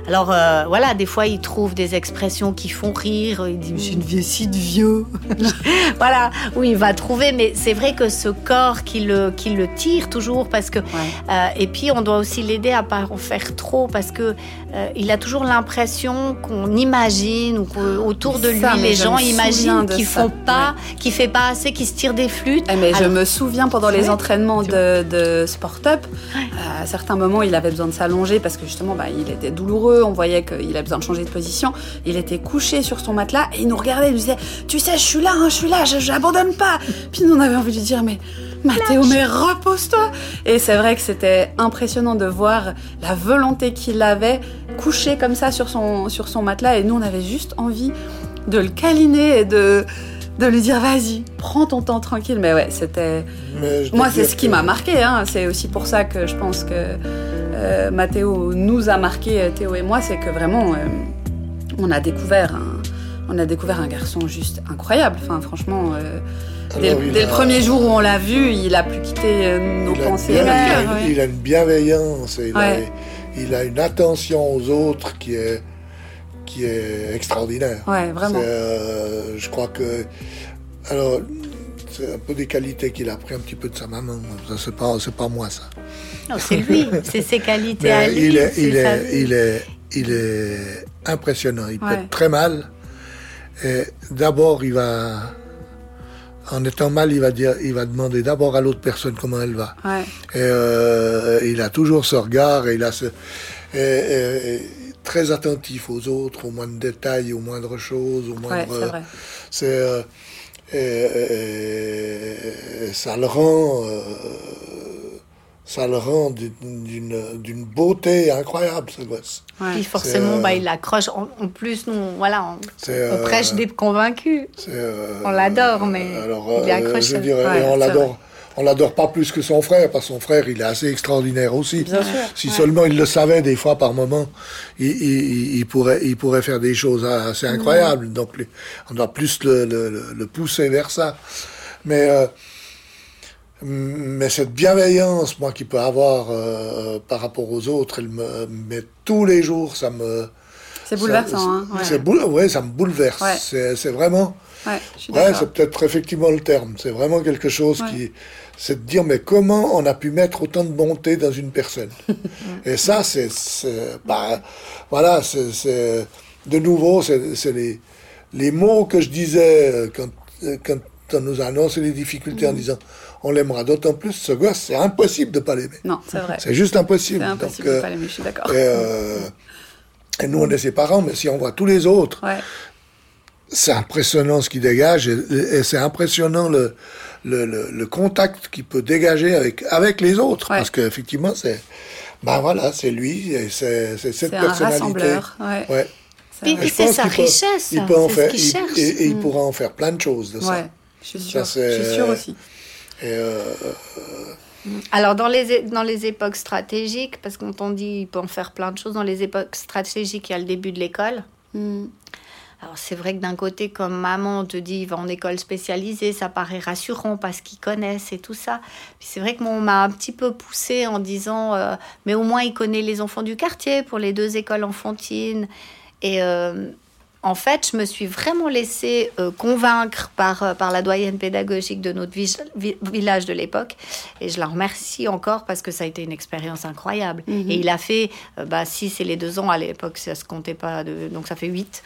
Alors euh, voilà, des fois il trouve des expressions qui font rire. Il dit j'ai une vessie de vieux. voilà, oui il va trouver. Mais c'est vrai que ce corps qui le qui le tire toujours parce que. Euh, et puis on doit aussi l'aider à pas en faire trop parce que euh, il a toujours l'impression qu'on imagine ou qu'autour de lui, Ça, les gens imaginent de qu'il ça, font pas, qu'il fait pas assez, qu'il se tire des flûtes. Eh, mais je me souviens pendant les Ouais. entraînements de, de Sport Up, euh, à certains moments, il avait besoin de s'allonger parce que justement, bah, il était douloureux. On voyait qu'il avait besoin de changer de position. Il était couché sur son matelas et il nous regardait. Il nous disait Tu sais, je suis là, hein, je suis là, je j'abandonne pas. Puis nous, on avait envie de lui dire Mais Mathéo, mais repose-toi. Et c'est vrai que c'était impressionnant de voir la volonté qu'il avait couché comme ça sur son, sur son matelas. Et nous, on avait juste envie de le câliner et de, de lui dire Vas-y, prends ton temps tranquille. Mais ouais, c'était. Moi, c'est ce qui que- m'a marqué. Hein. C'est aussi pour ça que je pense que euh, Mathéo nous a marqué, Théo et moi, c'est que vraiment, euh, on a découvert un, on a découvert un garçon juste incroyable. Enfin, franchement, euh, dès, Alors, le- il dès a- le premier jour où on l'a vu, il a plus quitté euh, nos il a, une pensées. bien- il a- cœur, ouais. il a une bienveillance, et il, Ouais. il a une attention aux autres qui est, qui est extraordinaire. Ouais, vraiment. C'est, euh, je crois que. Alors, c'est un peu des qualités qu'il a pris un petit peu de sa maman. Ça, c'est pas, c'est pas moi, ça. Non, c'est lui, c'est ses qualités à lui. il est, il est, il est, il est impressionnant. Il peut être très mal. Et d'abord, il va, en étant mal, il va dire, il va demander d'abord à l'autre personne comment elle va. Ouais. Et euh, il a toujours ce regard et il a ce, et- et- très attentif aux autres, aux moindres détails, aux moindres choses, aux Ouais, moindres. vrai. C'est euh, ça le rend, euh, ça le rend d'une- beauté incroyable ce gosse. Ouais. Puis forcément, euh, bah, il accroche. En, en plus, nous, voilà, on, C'est, on euh, prêche des convaincus. c'est, euh, On l'adore, mais alors, il est euh, accroché. je dirais, Ouais, on l'adore. On l'adore pas plus que son frère, parce que son frère, il est assez extraordinaire aussi. Bien sûr. Si ouais. seulement il le savait des fois par moment, il, il- il pourrait, il pourrait faire des choses assez incroyables. Donc on doit plus le, le- le- le pousser vers ça. Mais, euh, mais cette bienveillance, moi, qu'il peut avoir euh, par rapport aux autres, elle me, mais tous les jours, ça me. C'est ça- bouleversant. Hein. Ouais. c'est boule- ouais, ça me bouleverse. Ouais. C'est c'est vraiment. Ouais, Ouais, c'est peut-être effectivement le terme. C'est vraiment quelque chose Ouais. qui. C'est de dire, mais comment on a pu mettre autant de bonté dans une personne? Et ça, c'est. c'est- Bah, voilà, c'est. c'est- De nouveau, c'est les, les mots que je disais euh, quand, euh, quand on nous a annoncé les difficultés en Mm. disant on l'aimera d'autant plus, ce gosse, c'est impossible de pas l'aimer. Non, c'est vrai. C'est juste impossible. C'est Donc, impossible euh, de pas l'aimer, je suis d'accord. et, euh, et nous, on est ses parents, mais si on voit tous les autres, Ouais. c'est impressionnant ce qu'il dégage et, et c'est impressionnant le, le, le, le contact qu'il peut dégager avec, avec les autres. Ouais. Parce qu'effectivement, c'est ben voilà, c'est lui et c'est c'est cette C'est un personnalité. rassembleur. Ouais. Ouais. C'est Puis- sa peut- richesse, Il peut en c'est ce faire, qu'il il- cherche. et, et il Mm. pourra en faire plein de choses de ça. Ouais, je suis c'est- je suis sûre aussi. Et euh, Alors, dans les, dans les époques stratégiques, parce qu'on t'en dit, il peut en faire plein de choses, dans les époques stratégiques, il y a le début de l'école. Mm. Alors, c'est vrai que d'un côté, comme maman, on te dit, il va en école spécialisée, ça paraît rassurant parce qu'ils connaissent et tout ça. Puis c'est vrai que moi, on m'a un petit peu poussé en disant, euh, mais au moins, il connaît les enfants du quartier pour les deux écoles enfantines. Et euh, en fait, je me suis vraiment laissée euh, convaincre par, euh, par la doyenne pédagogique de notre vi- vi- village de l'époque. Et je la remercie encore parce que ça a été une expérience incroyable. Mhm. Et il a fait euh, bah, 6 et les 2 ans à l'époque, ça se comptait pas, de, donc ça fait 8.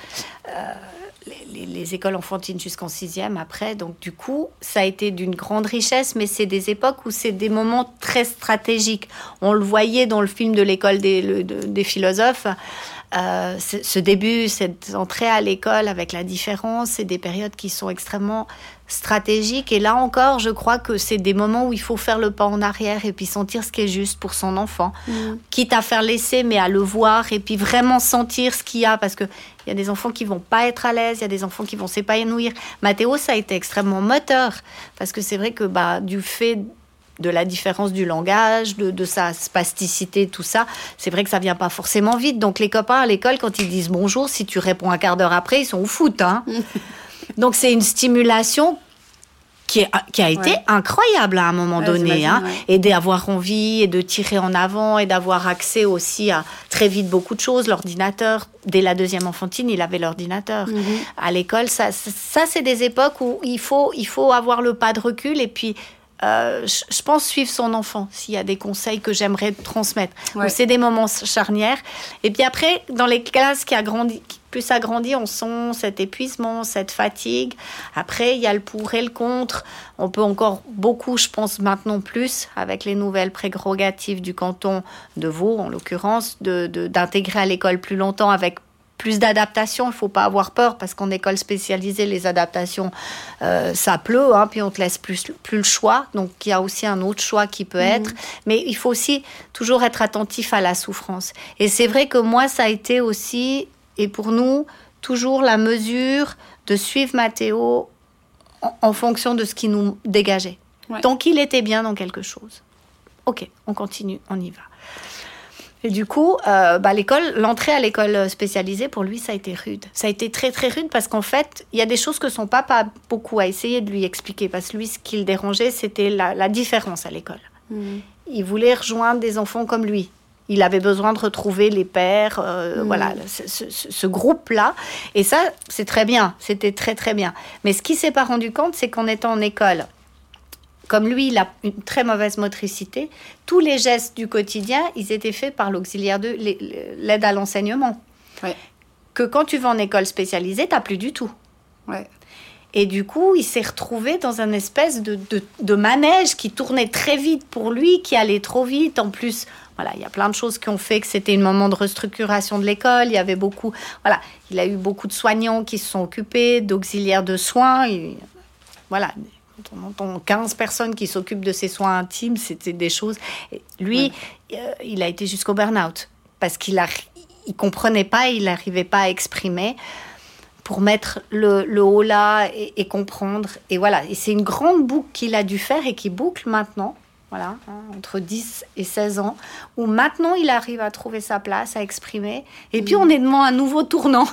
Les, les- les écoles enfantines jusqu'en sixième après. Donc du coup, ça a été d'une grande richesse, mais c'est des époques où c'est des moments très stratégiques. On le voyait dans le film de l'école des, philosophes. Euh, ce début, cette entrée à l'école avec la différence, c'est des périodes qui sont extrêmement stratégiques. Et là encore, je crois que c'est des moments où il faut faire le pas en arrière et puis sentir ce qui est juste pour son enfant. Mm. Quitte à faire l'essai, mais à le voir et puis vraiment sentir ce qu'il y a. Parce qu'il y a des enfants qui vont pas être à l'aise, il y a des enfants qui vont s'épanouir. Mathéo, ça a été extrêmement moteur. Parce que c'est vrai que bah, du fait de la différence du langage, de, de sa spasticité, tout ça, c'est vrai que ça vient pas forcément vite. Donc les copains à l'école, quand ils disent bonjour, si tu réponds un quart d'heure après, ils sont au foot. Hein. Donc c'est une stimulation qui, est- qui a été Ouais. incroyable à un moment Ouais, donné. Hein. ouais. Et d'avoir envie et de tirer en avant et d'avoir accès aussi à très vite beaucoup de choses. L'ordinateur, dès la deuxième enfantine, il avait l'ordinateur. Mhm. À l'école, ça, ça c'est des époques où il faut, il faut avoir le pas de recul et puis euh, je, pense suivre son enfant s'il y a des conseils que j'aimerais transmettre. Ouais. C'est des moments charnières. Et puis après, dans les classes qui a grandi, plus ça grandit, on sent cet épuisement, cette fatigue. Après, il y a le pour et le contre. On peut encore beaucoup, je pense maintenant plus, avec les nouvelles prérogatives du canton de Vaud, en l'occurrence, de- de- d'intégrer à l'école plus longtemps avec plus d'adaptation. Il faut pas avoir peur parce qu'en école spécialisée, les adaptations, euh, ça pleut, hein, puis on te laisse plus, plus le choix. Donc il y a aussi un autre choix qui peut être. Mais il faut aussi toujours être attentif à la souffrance. Et c'est vrai que moi, ça a été aussi, et pour nous, toujours la mesure de suivre Mathéo en, en fonction de ce qui nous dégageait. Ouais. Donc il était bien dans quelque chose. Ok, on continue, on y va. Et du coup, euh, bah, l'école, l'entrée à l'école spécialisée, pour lui, ça a été rude. Ça a été très, très rude parce qu'en fait, il y a des choses que son papa a beaucoup à essayer de lui expliquer. Parce que lui, ce qui le dérangeait, c'était la, la différence à l'école. Mhm. Il voulait rejoindre des enfants comme lui. Il avait besoin de retrouver les pères, euh, Mhm. voilà, ce, ce- ce- ce groupe-là. Et ça, c'est très bien. C'était très, très bien. Mais ce qui s'est pas rendu compte, c'est qu'en étant en école, comme lui, il a une très mauvaise motricité, tous les gestes du quotidien, ils étaient faits par l'auxiliaire de l'aide à l'enseignement. Ouais. Que quand tu vas en école spécialisée, tu plus du tout. Ouais. Et du coup, il s'est retrouvé dans un espèce de, de, de manège qui tournait très vite pour lui, qui allait trop vite. En plus, voilà, il y a plein de choses qui ont fait que c'était un moment de restructuration de l'école. Il y avait beaucoup, voilà, il a eu beaucoup de soignants qui se sont occupés, d'auxiliaires de soins. Et, voilà, on entend 15 personnes qui s'occupent de ses soins intimes, c'était des choses. Lui, euh, il a été jusqu'au burn-out parce qu'il il comprenait pas, il n'arrivait pas à exprimer pour mettre le, le haut là et, et comprendre. Et voilà, et c'est une grande boucle qu'il a dû faire et qui boucle maintenant, voilà, hein, entre 10 et 16 ans, où maintenant il arrive à trouver sa place, à exprimer. Et puis on est devant un nouveau tournant.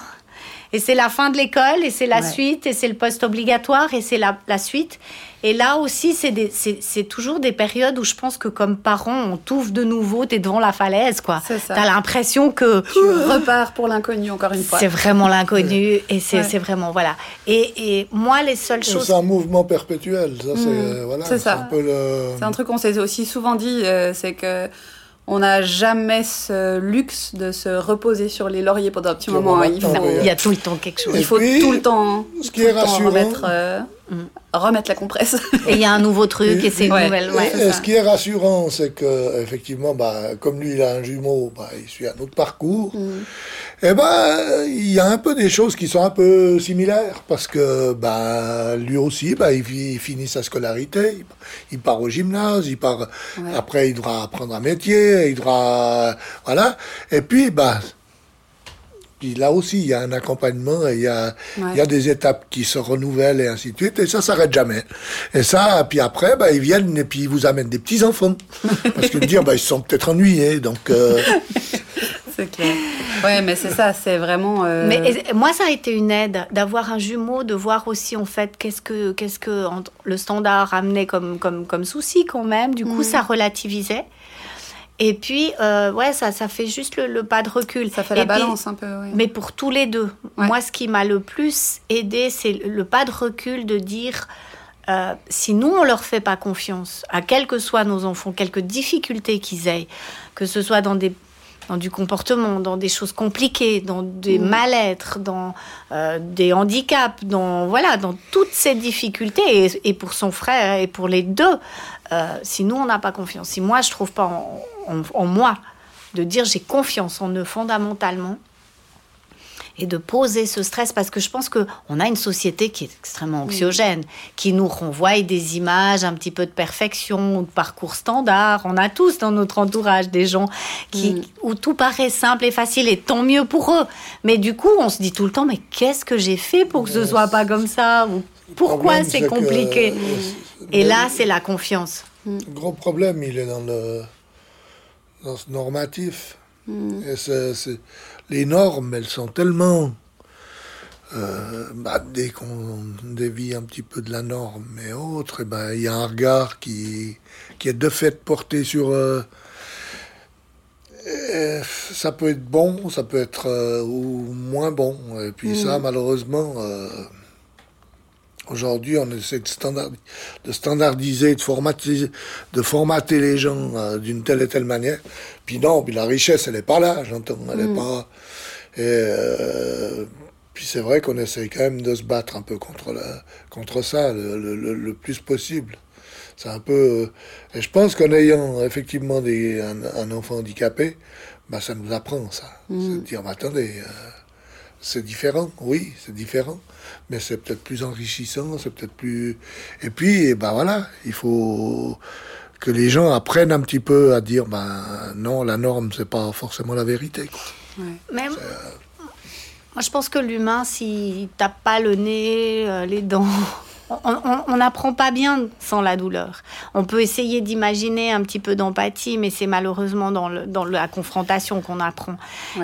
Et c'est la fin de l'école, et c'est la Ouais. suite, et c'est le poste obligatoire, et c'est la, la suite. Et là aussi, c'est toujours des périodes où je pense que comme parent, on t'ouvre de nouveau, t'es devant la falaise, quoi. C'est ça. T'as l'impression que Tu repars pour l'inconnu encore une fois. c'est vraiment l'inconnu, et c'est Ouais. vraiment, voilà. Et, et moi, les seules choses... C'est un mouvement perpétuel. Ça, c'est Mhm. voilà, C'est ça. un peu le. C'est un truc qu'on s'est aussi souvent dit, euh, c'est que on n'a jamais ce luxe de se reposer sur les lauriers pendant un petit moment. le Il faut, y a tout le temps quelque chose. Et il faut puis, tout le temps, ce qui est rassurant- remettre, euh. Remettre la compresse. Et il y a un nouveau truc, et c'est une Ouais. nouvelle... Ouais. et ce qui est rassurant, c'est que effectivement, bah, comme lui, il a un jumeau, bah, il suit un autre parcours. Mm. Et ben, il y a un peu des choses qui sont un peu similaires parce que, bah, lui aussi, bah, il, fi- il finit sa scolarité, il, il part au gymnase, il part. Ouais. Après, il devra apprendre un métier, il devra, voilà. Et puis, bah. Puis là aussi, il y a un accompagnement et il y a, Ouais. il y a des étapes qui se renouvellent et ainsi de suite, et ça s'arrête jamais. Et ça, puis après, bah, ils viennent et puis ils vous amènent des petits-enfants. Parce que dire, bah, ils se sont peut-être ennuyés, donc... euh, c'est clair. Ouais, mais c'est ça, c'est vraiment. euh, Mais moi, ça a été une aide d'avoir un jumeau, de voir aussi en fait qu'est-ce que qu'est-ce que le standard amenait comme comme comme souci quand même. Du coup, Mhm. ça relativisait. Et puis, euh, ouais, ça ça fait juste le, le pas de recul. ça fait Et la puis- balance un peu. ouais. mais pour tous les deux. Ouais. Moi, ce qui m'a le plus aidé, c'est le le pas de recul de dire euh, si nous, on leur fait pas confiance, à quels que soient nos enfants, quelques difficultés qu'ils aient, que ce soit dans des dans du comportement, dans des choses compliquées, dans des Mhm. mal-être, dans euh, des handicaps, dans voilà, dans toutes ces difficultés et, et pour son frère et pour les deux. euh, si nous on n'a pas confiance, si moi je trouve pas en, en- en moi de dire j'ai confiance en eux fondamentalement et de poser ce stress parce que je pense que on a une société qui est extrêmement anxiogène, qui nous renvoie des images un petit peu de perfection ou de parcours standard. On a tous dans notre entourage des gens qui Mm. où tout paraît simple et facile et tant mieux pour eux. Mais du coup, on se dit tout le temps mais qu'est-ce que j'ai fait pour que ce Ouais, soit pas comme ça ou pourquoi c'est compliqué euh, Et là, c'est la confiance. Le gros problème, il est dans le dans ce normatif. Mm. Et c'est- c'est- les normes, elles sont tellement... euh, bah, dès qu'on dévie un petit peu de la norme et autres, eh ben, il y a un regard qui, qui est de fait porté sur... euh, et ça peut être bon, ça peut être euh, ou moins bon. Et puis Mm. ça, malheureusement, euh, Aujourd'hui, on essaie de, de standardiser, de formatiser, de formater les gens euh, d'une telle et telle manière. Puis non, puis la richesse, elle n'est pas là, j'entends. Elle n'est mm. pas. Et euh, puis c'est vrai qu'on essaie quand même de se battre un peu contre, la, contre ça le, plus possible. C'est un peu. Euh, et je pense qu'en ayant effectivement des, un, enfant handicapé, bah, ça nous apprend ça. Mm. C'est de dire, mais attendez, c'est différent, oui, c'est différent mais c'est peut-être plus enrichissant, c'est peut-être plus. Et puis, ben voilà, il faut que les gens apprennent un petit peu à dire, ben non, la norme, c'est pas forcément la vérité. Quoi. Même. Moi, je pense que l'humain, s'il tape pas le nez, euh, les dents, on n'apprend pas bien sans la douleur. On peut essayer d'imaginer un petit peu d'empathie, mais c'est malheureusement dans, la confrontation qu'on apprend.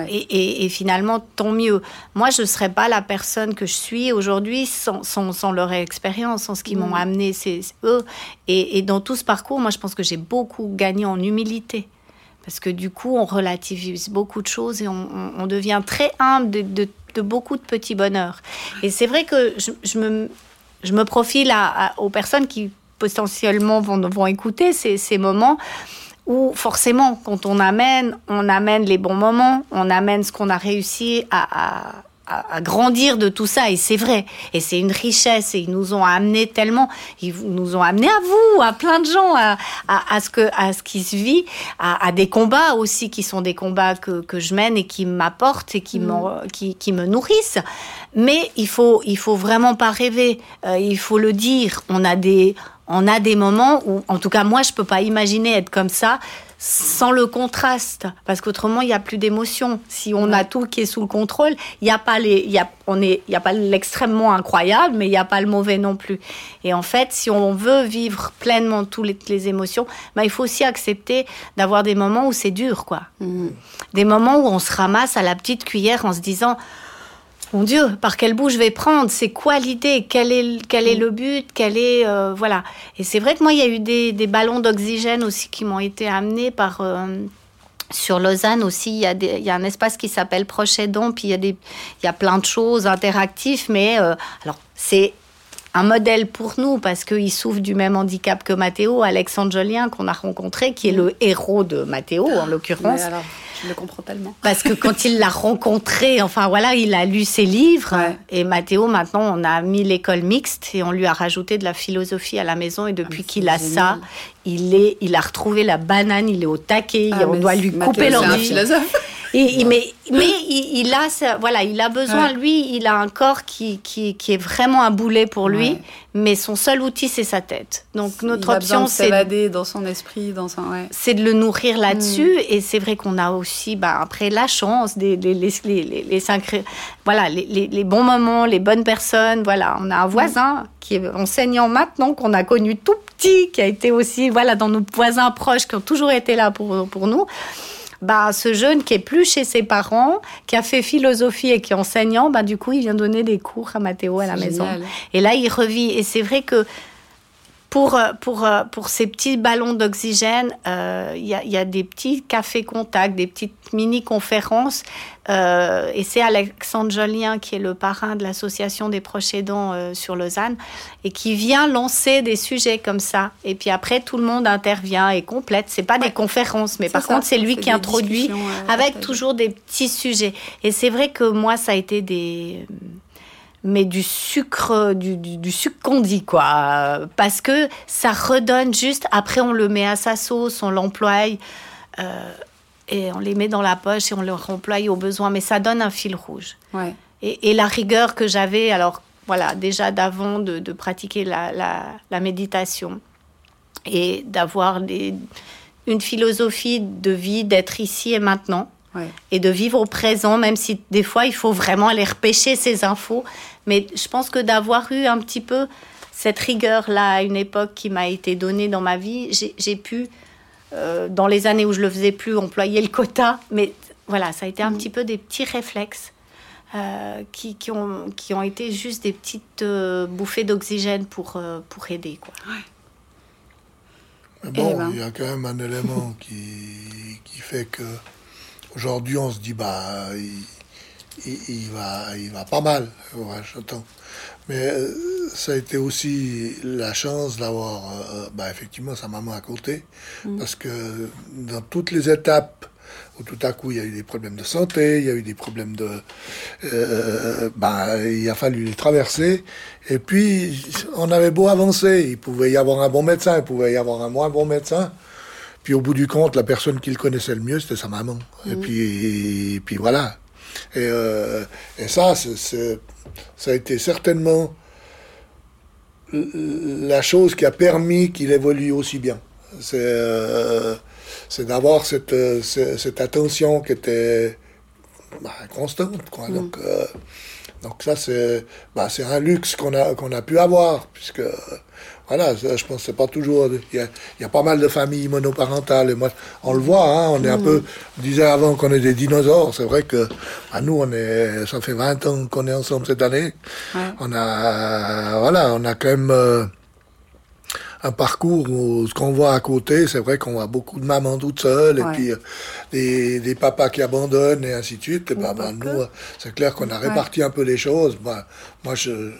Et, finalement, tant mieux. Moi, je ne serais pas la personne que je suis aujourd'hui sans, leur expérience, sans ce qu'ils m'ont mm. amené, c'est eux. Et, dans tout ce parcours, moi, je pense que j'ai beaucoup gagné en humilité. Parce que du coup, on relativise beaucoup de choses et on, devient très humble de, beaucoup de petits bonheurs. Et c'est vrai que je me je me profile aux personnes qui potentiellement vont, écouter ces, moments où forcément, quand on amène, on amène les bons moments, on amène ce qu'on a réussi à, grandir de tout ça. Et c'est vrai. Et c'est une richesse. Et ils nous ont amené tellement. Ils nous ont amené à vous, à plein de gens, à, à, ce, que, à ce qui se vit, à, des combats aussi qui sont des combats que, que je mène et qui m'apportent et qui, mm. qui, qui, me nourrissent. Mais il faut, il faut vraiment pas rêver. Euh, il faut le dire. On a des, on a des moments où, en tout cas, moi, je peux pas imaginer être comme ça sans le contraste, parce qu'autrement il n'y a plus d'émotion. Si on a tout qui est sous le contrôle, il n'y a pas les, y a, on est, il y a pas l'extrêmement incroyable, mais il n'y a pas le mauvais non plus. Et en fait, si on veut vivre pleinement toutes les, émotions, bah, il faut aussi accepter d'avoir des moments où c'est dur, quoi. Mmh. Des moments où on se ramasse à la petite cuillère en se disant mon Dieu, par quel bout je vais prendre? C'est quoi l'idée? Quel est, quel est le but? Quel est euh, voilà. Et c'est vrai que moi, il y a eu des, ballons d'oxygène aussi qui m'ont été amenés par euh, sur Lausanne aussi. Il y a, il y a un espace qui s'appelle Proche Aidant, puis il y a des, il y a plein de choses interactives, mais euh, alors c'est un modèle pour nous parce qu'il souffre du même handicap que Mathéo, Alexandre Jolien qu'on a rencontré, qui est le héros de Mathéo en l'occurrence. Je le comprends tellement. Parce que quand il l'a rencontré, enfin voilà, il a lu ses livres. Et Mathéo, maintenant, on a mis l'école mixte et on lui a rajouté de la philosophie à la maison. Et depuis ah, qu'il a ça, il, est, il a retrouvé la banane, il est au taquet. Ah, on doit lui couper l'ordi. Et, mais mais il, a, voilà, il a besoin, lui, il a un corps qui, qui, qui, est vraiment un boulet pour lui, mais son seul outil, c'est sa tête. Donc notre option, c'est s'évader dans son esprit, dans son, ouais. c'est de le nourrir là-dessus. Mm. Et c'est vrai qu'on a aussi, bah, après, la chance, des, les, les, les, les voilà, les, bons moments, les bonnes personnes. Voilà, on a un voisin mm. qui est enseignant maintenant, qu'on a connu tout petit, qui a été aussi, voilà, dans nos voisins proches, qui ont toujours été là pour, pour nous bah, ce jeune qui est plus chez ses parents, qui a fait philosophie et qui est enseignant, bah, du coup, il vient donner des cours à Mathéo à la maison. Et là, il revit. Et c'est vrai que pour, euh, pour, euh, pour ces petits ballons d'oxygène, euh, il y, a, y, a, des petits cafés contacts, des petites mini-conférences. et c'est Alexandre Jolien qui est le parrain de l'association des proches aidants sur Lausanne et qui vient lancer des sujets comme ça. Et puis après, tout le monde intervient et complète. C'est pas des conférences, mais par contre, c'est lui qui introduit avec toujours des petits sujets. Et c'est vrai que moi, ça a été des mais du sucre, du, du, sucre qu'on dit, quoi. Parce que ça redonne juste, après on le met à sa sauce, on l'emploie, euh, et on les met dans la poche et on le remploie au besoin, mais ça donne un fil rouge. Ouais. Et, et, la rigueur que j'avais, alors voilà, déjà d'avant de, de, pratiquer la, la, la, méditation et d'avoir une philosophie de vie, d'être ici et maintenant. Et de vivre au présent, même si des fois il faut vraiment aller repêcher ces infos, mais je pense que d'avoir eu un petit peu cette rigueur-là à une époque qui m'a été donnée dans ma vie, j'ai pu, euh, dans les années où je le faisais plus, employer le quota. Mais voilà, ça a été un mm. petit peu des petits réflexes euh, qui, qui, ont, qui ont été juste des petites euh, bouffées d'oxygène pour, pour aider. Quoi. Mais bon, eh ben. il y a quand même un élément qui, qui fait que aujourd'hui on se dit bah il, va, il va pas mal, j'entends. Mais euh, ça a été aussi la chance d'avoir, euh, bah, effectivement, sa maman à côté, mm. parce que dans toutes les étapes où tout à coup il y a eu des problèmes de santé, il y a eu des problèmes de, euh, bah, il a fallu les traverser. Et puis on avait beau avancer, il pouvait y avoir un bon médecin, il pouvait y avoir un moins bon médecin. Puis au bout du compte, la personne qu'il connaissait le mieux, c'était sa maman. Et mm. puis, et puis voilà. Et, euh, et ça, c'est, ça a été certainement la chose qui a permis qu'il évolue aussi bien. C'est, euh, d'avoir cette, cette, attention qui était bah, constante. Quoi. Mm. Donc, euh, donc ça, c'est, bah, un luxe qu'on a, qu'on a pu avoir, puisque voilà, je pense que c'est pas toujours. Il y, a, pas mal de familles monoparentales. Et moi, on le voit, hein, on est un mm. peu. On disait avant qu'on est des dinosaures. C'est vrai que à nous, on est. Ça fait 20 ans qu'on est ensemble cette année. On a. Voilà, on a quand même. Euh, un parcours où ce qu'on voit à côté, c'est vrai qu'on voit beaucoup de mamans toutes seules, et puis euh, des, des, papas qui abandonnent, et ainsi de suite. Et ben, ben nous, c'est clair qu'on a réparti un peu les choses. Ben, moi, je, euh,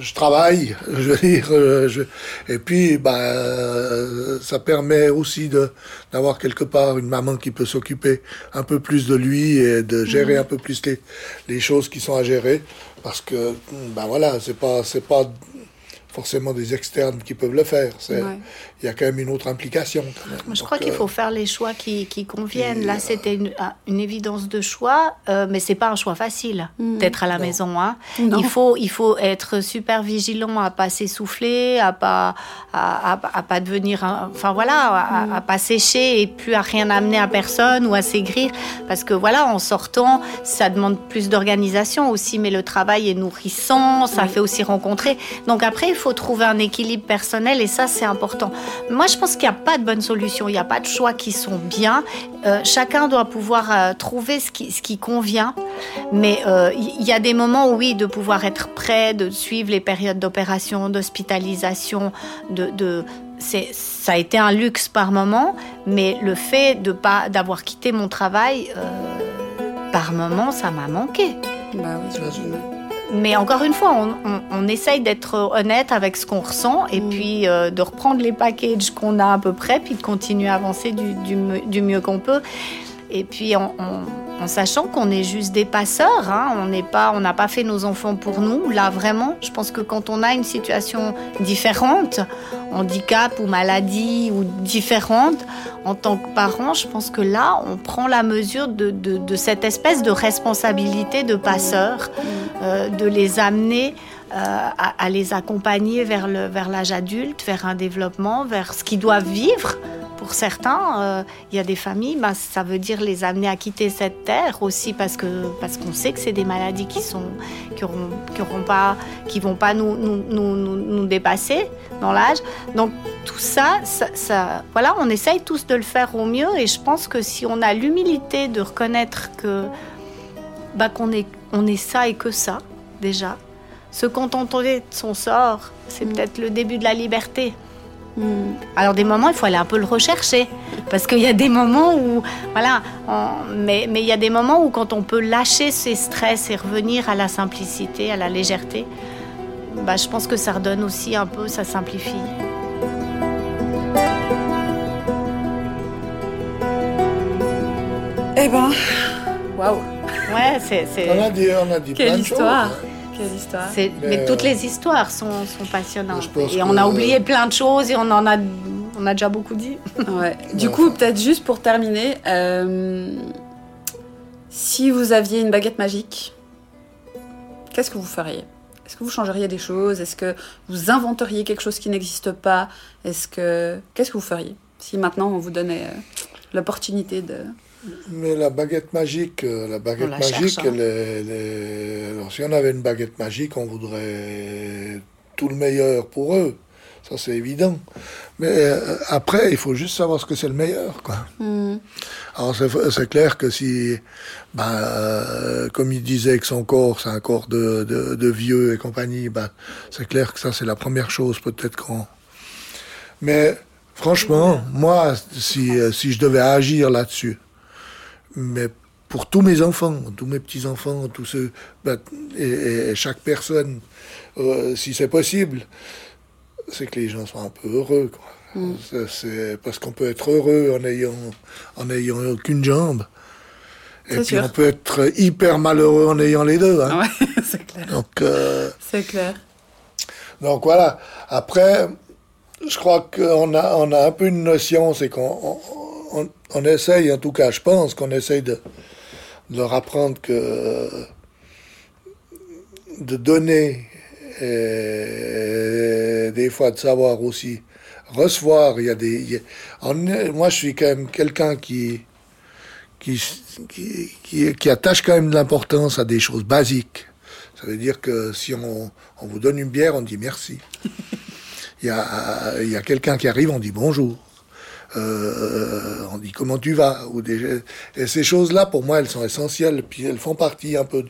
je travaille, je veux dire, euh, je, et puis bah, ça permet aussi de d'avoir quelque part une maman qui peut s'occuper un peu plus de lui et de gérer mhm. un peu plus les, les choses qui sont à gérer, parce que bah voilà, c'est pas c'est pas forcément des externes qui peuvent le faire. Il y a quand même une autre implication. je crois qu'il faut euh, faire les choix qui, qui conviennent. Là, c'était une, une, évidence de choix, euh, mais c'est pas un choix facile hmm. d'être à la maison. Hein. Il, faut, il faut être super vigilant à pas s'essouffler, à pas, à, à, pas devenir. enfin voilà, à, hmm. pas sécher et plus à rien amener à personne ou à s'aigrir. Parce que voilà, en sortant, ça demande plus d'organisation aussi, mais le travail est nourrissant, ça fait aussi rencontrer. Donc après, il faut trouver un équilibre personnel et ça, c'est important. Moi, je pense qu'il n'y a pas de bonne solution, il n'y a pas de choix qui sont bien. Euh, chacun doit pouvoir euh, trouver ce qui, ce qui convient. Mais euh, il y a des moments, oui, de pouvoir être prêt, de suivre les périodes d'opération, d'hospitalisation, de, de ça a été un luxe par moment, mais le fait de pas d'avoir quitté mon travail, par moment, ça m'a manqué. Bah oui, mais encore une fois, on, essaye d'être honnête avec ce qu'on ressent et mm. puis euh, de reprendre les packages qu'on a à peu près, puis de continuer à avancer du, mieux qu'on peut. Et puis en, sachant qu'on est juste des passeurs, hein, on n'est pas, on n'a pas fait nos enfants pour nous. Là vraiment, je pense que quand on a une situation différente, handicap ou maladie ou différente, en tant que parent, je pense que là, on prend la mesure de, cette espèce de responsabilité de passeur, euh, de les amener euh, à, à, les accompagner vers l'âge vers adulte, vers un développement, vers ce qu'ils doivent vivre pour certains, euh, il y a des familles, bah, ça veut dire les amener à quitter cette terre aussi parce que parce qu'on sait que c'est des maladies qui sont qui auront, qui auront pas qui vont pas nous nous, nous, nous dépasser dans l'âge. Donc tout ça, ça, voilà, on essaye tous de le faire au mieux et je pense que si on a l'humilité de reconnaître que bah, qu'on est on est ça et que ça déjà, se contenter de son sort, c'est mm. peut-être le début de la liberté. Hmm. Alors des moments, il faut aller un peu le rechercher, parce qu'il y a des moments où, voilà, mais, mais il y a des moments où quand on peut lâcher ses stress et revenir à la simplicité, à la légèreté, bah, je pense que ça redonne aussi un peu, ça simplifie. Eh ben, waouh. Ouais, c'est. On a dit, on a dit Quelle histoire. Mais, toutes les histoires sont, passionnantes. Et on a oublié plein de choses et on en a, on a déjà beaucoup dit. Du coup, peut-être juste pour terminer, euh, si vous aviez une baguette magique, qu'est-ce que vous feriez? Est-ce que vous changeriez des choses? Est-ce que vous inventeriez quelque chose qui n'existe pas? Est-ce que qu'est-ce que vous feriez? Si maintenant on vous donnait euh, l'opportunité de mais la baguette magique, euh, la baguette magique, hein. Alors, si on avait une baguette magique, on voudrait tout le meilleur pour eux. Ça, c'est évident. Mais euh, après, il faut juste savoir ce que c'est le meilleur, quoi. Hmm. Alors, c'est clair que si, ben, euh, comme il disait que son corps, c'est un corps de, de, vieux et compagnie, ben, c'est clair que ça, c'est la première chose, peut-être qu'on. Mais, franchement, moi, si, si je devais agir là-dessus, mais pour tous mes enfants, tous mes petits-enfants, tous ceux, ben, et, chaque personne, euh, si c'est possible, c'est que les gens soient un peu heureux. Quoi. Mm. C'est parce qu'on peut être heureux en ayant, en ayant aucune jambe. Et puis on peut être hyper malheureux en ayant les deux. Hein. Ouais, c'est clair. Donc, euh, c'est clair. Donc voilà. Après, je crois qu'on a, on a un peu une notion, c'est qu'on on, essaye, en tout cas, je pense qu'on essaye de, leur apprendre que de donner et des fois de savoir aussi recevoir. Il y a des, moi, je suis quand même quelqu'un qui qui, qui, attache quand même de l'importance à des choses basiques. Ça veut dire que si on, on vous donne une bière, on dit merci. Il y a, il y a quelqu'un qui arrive, on dit bonjour. Euh, on dit comment tu vas ou et ces choses-là pour moi elles sont essentielles puis elles font partie un peu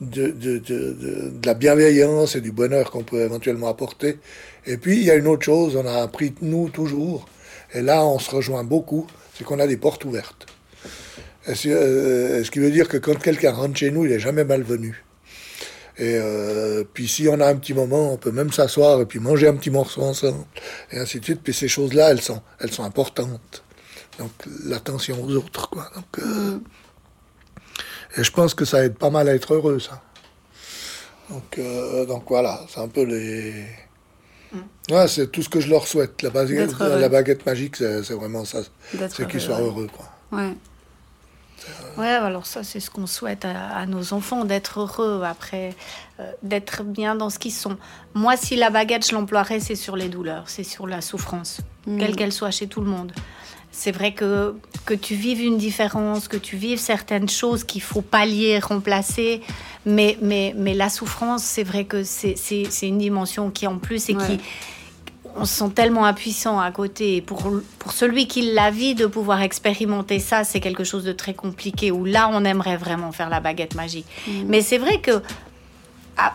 de, la bienveillance et du bonheur qu'on peut éventuellement apporter. Et puis il y a une autre chose on a appris nous toujours et là on se rejoint beaucoup c'est qu'on a des portes ouvertes. Euh, ce qui veut dire que quand quelqu'un rentre chez nous il est jamais malvenu? Et euh, puis si on a un petit moment, on peut même s'asseoir et puis manger un petit morceau ensemble, et ainsi de suite. Puis ces choses-là, elles sont, elles sont importantes. Donc l'attention aux autres, quoi. Donc, euh, et je pense que ça aide pas mal à être heureux, ça. Donc, euh, donc voilà, c'est un peu les... Mm. Ouais, c'est tout ce que je leur souhaite. La baguette, la baguette magique, c'est vraiment ça. C'est qu'ils soient heureux, quoi. Ouais. Ouais, alors ça, c'est ce qu'on souhaite à, nos enfants, d'être heureux après, euh, d'être bien dans ce qu'ils sont. Moi, si la baguette, je l'emploierais, c'est sur les douleurs, c'est sur la souffrance, mm. quelle qu'elle soit chez tout le monde. C'est vrai que, que tu vives une différence, que tu vives certaines choses qu'il faut pallier, remplacer, mais, mais, mais la souffrance, c'est vrai que c'est une dimension qui, en plus, et qui on se sent tellement impuissant à côté. pour, pour celui qui la vit, de pouvoir expérimenter ça, c'est quelque chose de très compliqué, où là, on aimerait vraiment faire la baguette magique. Mm. Mais c'est vrai que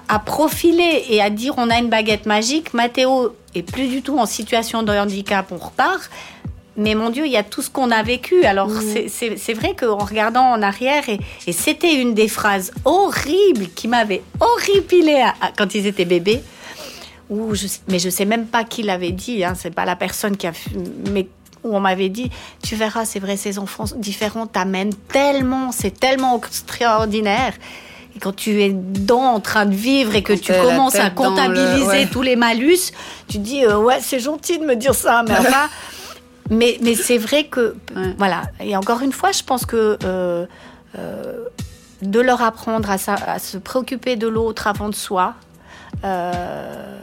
à, profiler et à dire on a une baguette magique, Mathéo est plus du tout en situation de handicap, on repart. Mais mon Dieu, il y a tout ce qu'on a vécu. Alors mm. c'est vrai qu'en regardant en arrière, et, c'était une des phrases horribles qui m'avait horripilé quand ils étaient bébés, où je, mais je sais même pas qui l'avait dit, hein, c'est pas la personne qui a, mais où on m'avait dit, tu verras, c'est vrai, ces enfants différents t'amènent tellement, c'est tellement extraordinaire. Et quand tu es dans en train de vivre et que tu commences à comptabiliser tous les malus, tu dis, euh, ouais, c'est gentil de me dire ça, mais enfin. mais, mais c'est vrai que, voilà. Et encore une fois, je pense que euh, euh, de leur apprendre à, à se préoccuper de l'autre avant de soi, euh,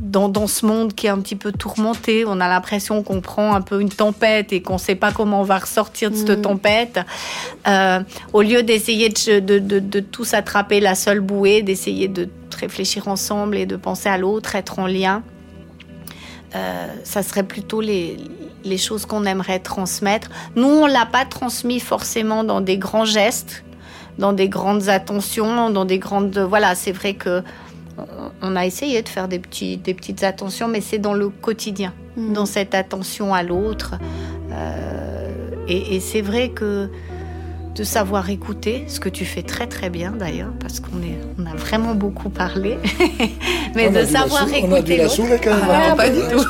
dans, ce monde qui est un petit peu tourmenté. On a l'impression qu'on prend un peu une tempête et qu'on ne sait pas comment on va ressortir de cette mm. tempête. Euh, au lieu d'essayer de, de, de, tous attraper la seule bouée, d'essayer de réfléchir ensemble et de penser à l'autre, être en lien. Euh, ça serait plutôt les, les choses qu'on aimerait transmettre. Nous, on l'a pas transmis forcément dans des grands gestes, dans des grandes attentions, dans des grandes... Voilà, c'est vrai que on a essayé de faire des, petits, des petites attentions, mais c'est dans le quotidien, mm. dans cette attention à l'autre. Euh, et, c'est vrai que de savoir écouter, ce que tu fais très très bien d'ailleurs, parce qu'on on a vraiment beaucoup parlé, mais de savoir écouter. On a dû la quand même. Ah, pas du tout.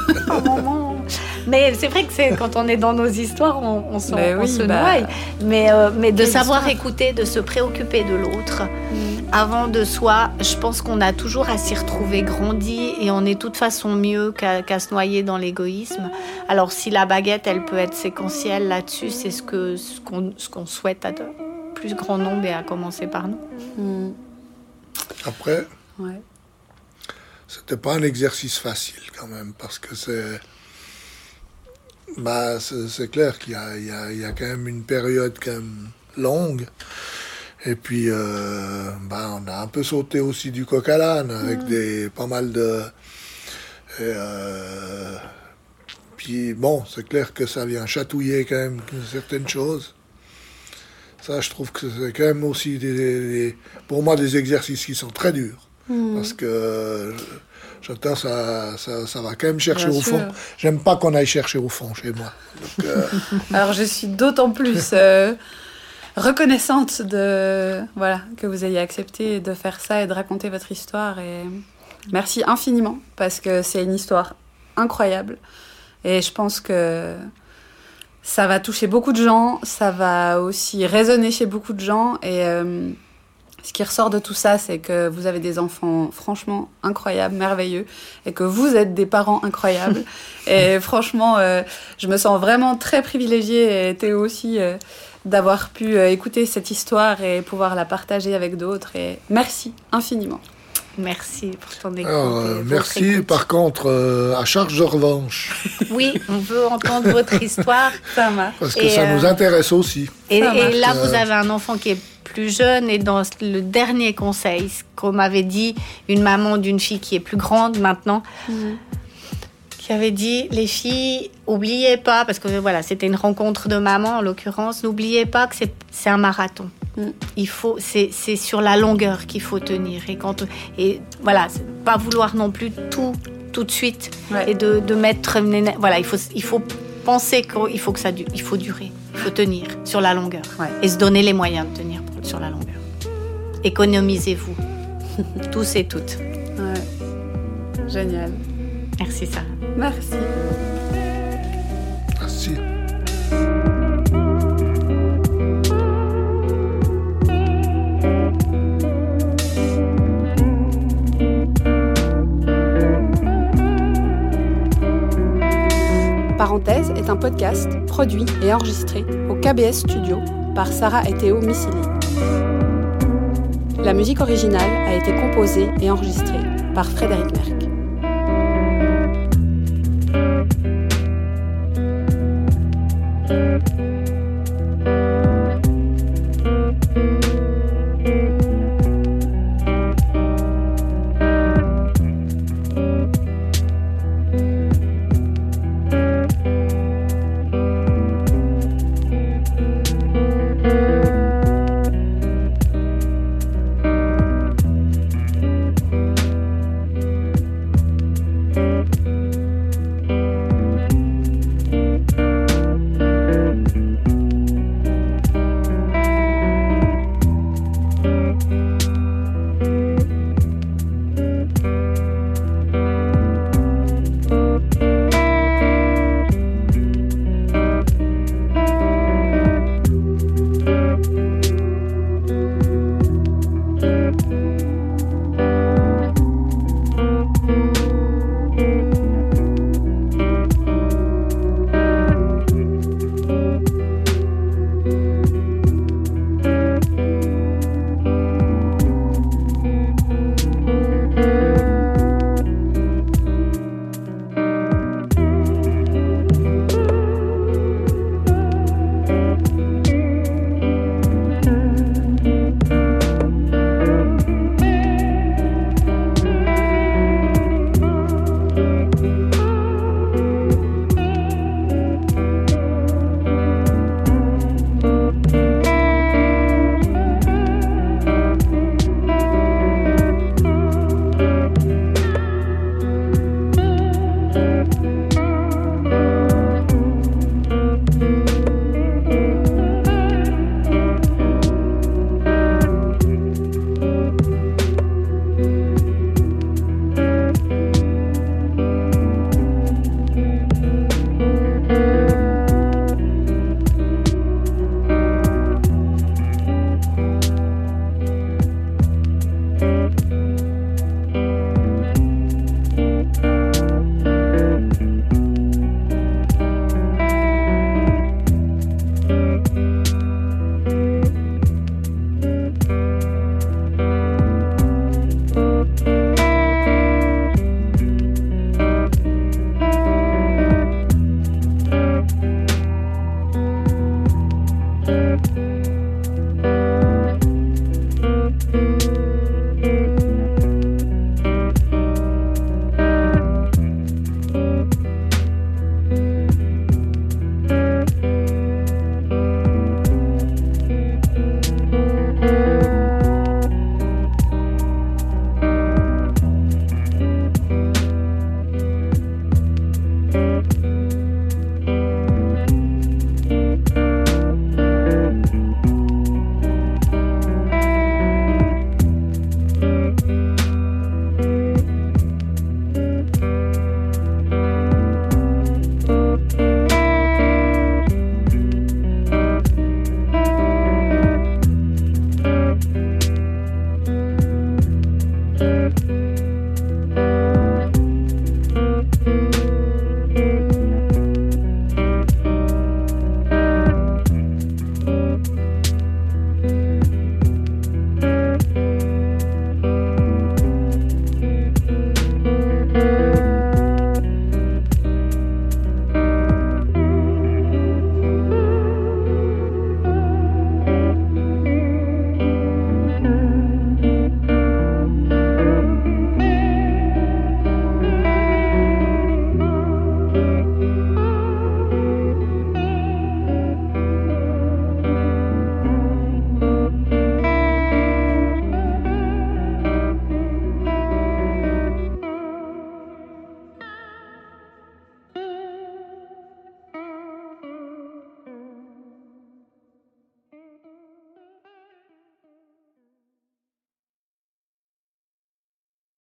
Mais c'est vrai que c'est quand on est dans nos histoires, on, on, se bah. noie. Mais, euh, mais de savoir écouter, de se préoccuper de l'autre. Mm. Avant de soi, je pense qu'on a toujours à s'y retrouver grandi et on est de toute façon mieux qu'à se noyer dans l'égoïsme. Alors si la baguette, elle peut être séquentielle là-dessus, c'est ce qu'on ce qu'on souhaite à de plus grand nombre et à commencer par nous. Mm. Après, ouais. c'était pas un exercice facile quand même parce que c'est bah, c'est clair qu'il y, y, y a, quand même une période quand même longue. Et puis, euh, bah, on a un peu sauté aussi du coq à l'âne avec mm. des, pas mal de. Euh, puis bon, c'est clair que ça vient chatouiller quand même certaines choses. Ça, je trouve que c'est quand même aussi des, pour moi des exercices qui sont très durs. Mm. Parce que J'entends, ça, ça, ça, va quand même chercher au fond. J'aime pas qu'on aille chercher au fond chez moi. Euh, Alors je suis d'autant plus euh, reconnaissante de voilà que vous ayez accepté de faire ça et de raconter votre histoire et merci infiniment parce que c'est une histoire incroyable et je pense que ça va toucher beaucoup de gens, ça va aussi résonner chez beaucoup de gens et euh, ce qui ressort de tout ça, c'est que vous avez des enfants franchement incroyables, merveilleux, et que vous êtes des parents incroyables. et franchement, euh, je me sens vraiment très privilégiée, et Théo aussi, euh, d'avoir pu euh, écouter cette histoire et pouvoir la partager avec d'autres. Et merci infiniment. Merci pour ton écoute. Alors, euh, merci, par contre, euh, à charge de revanche. Oui, on veut entendre votre histoire. Ça marche. Parce que Et, ça euh, nous intéresse aussi. Et, là, vous avez un enfant qui est plus jeune et dans le dernier conseil, ce qu'on m'avait dit, une maman d'une fille qui est plus grande maintenant, qui avait dit, les filles, oubliez pas, parce que voilà, c'était une rencontre de maman en l'occurrence, n'oubliez pas que c'est- un marathon. Mm. Il faut, c'est sur la longueur qu'il faut tenir. Et, quand, et voilà, pas vouloir non plus tout, tout de suite Ouais. et de, de mettre voilà il faut il faut penser qu'il faut que ça il faut durer il faut tenir sur la longueur Ouais. et se donner les moyens de tenir pour- sur la longueur économisez-vous tous et toutes Ouais. Génial. merci Sarah Merci. Merci. Parenthèse est un podcast produit et enregistré au KBS Studio par Sarah et Théo Missili. La musique originale a été composée et enregistrée par Frédéric Merck.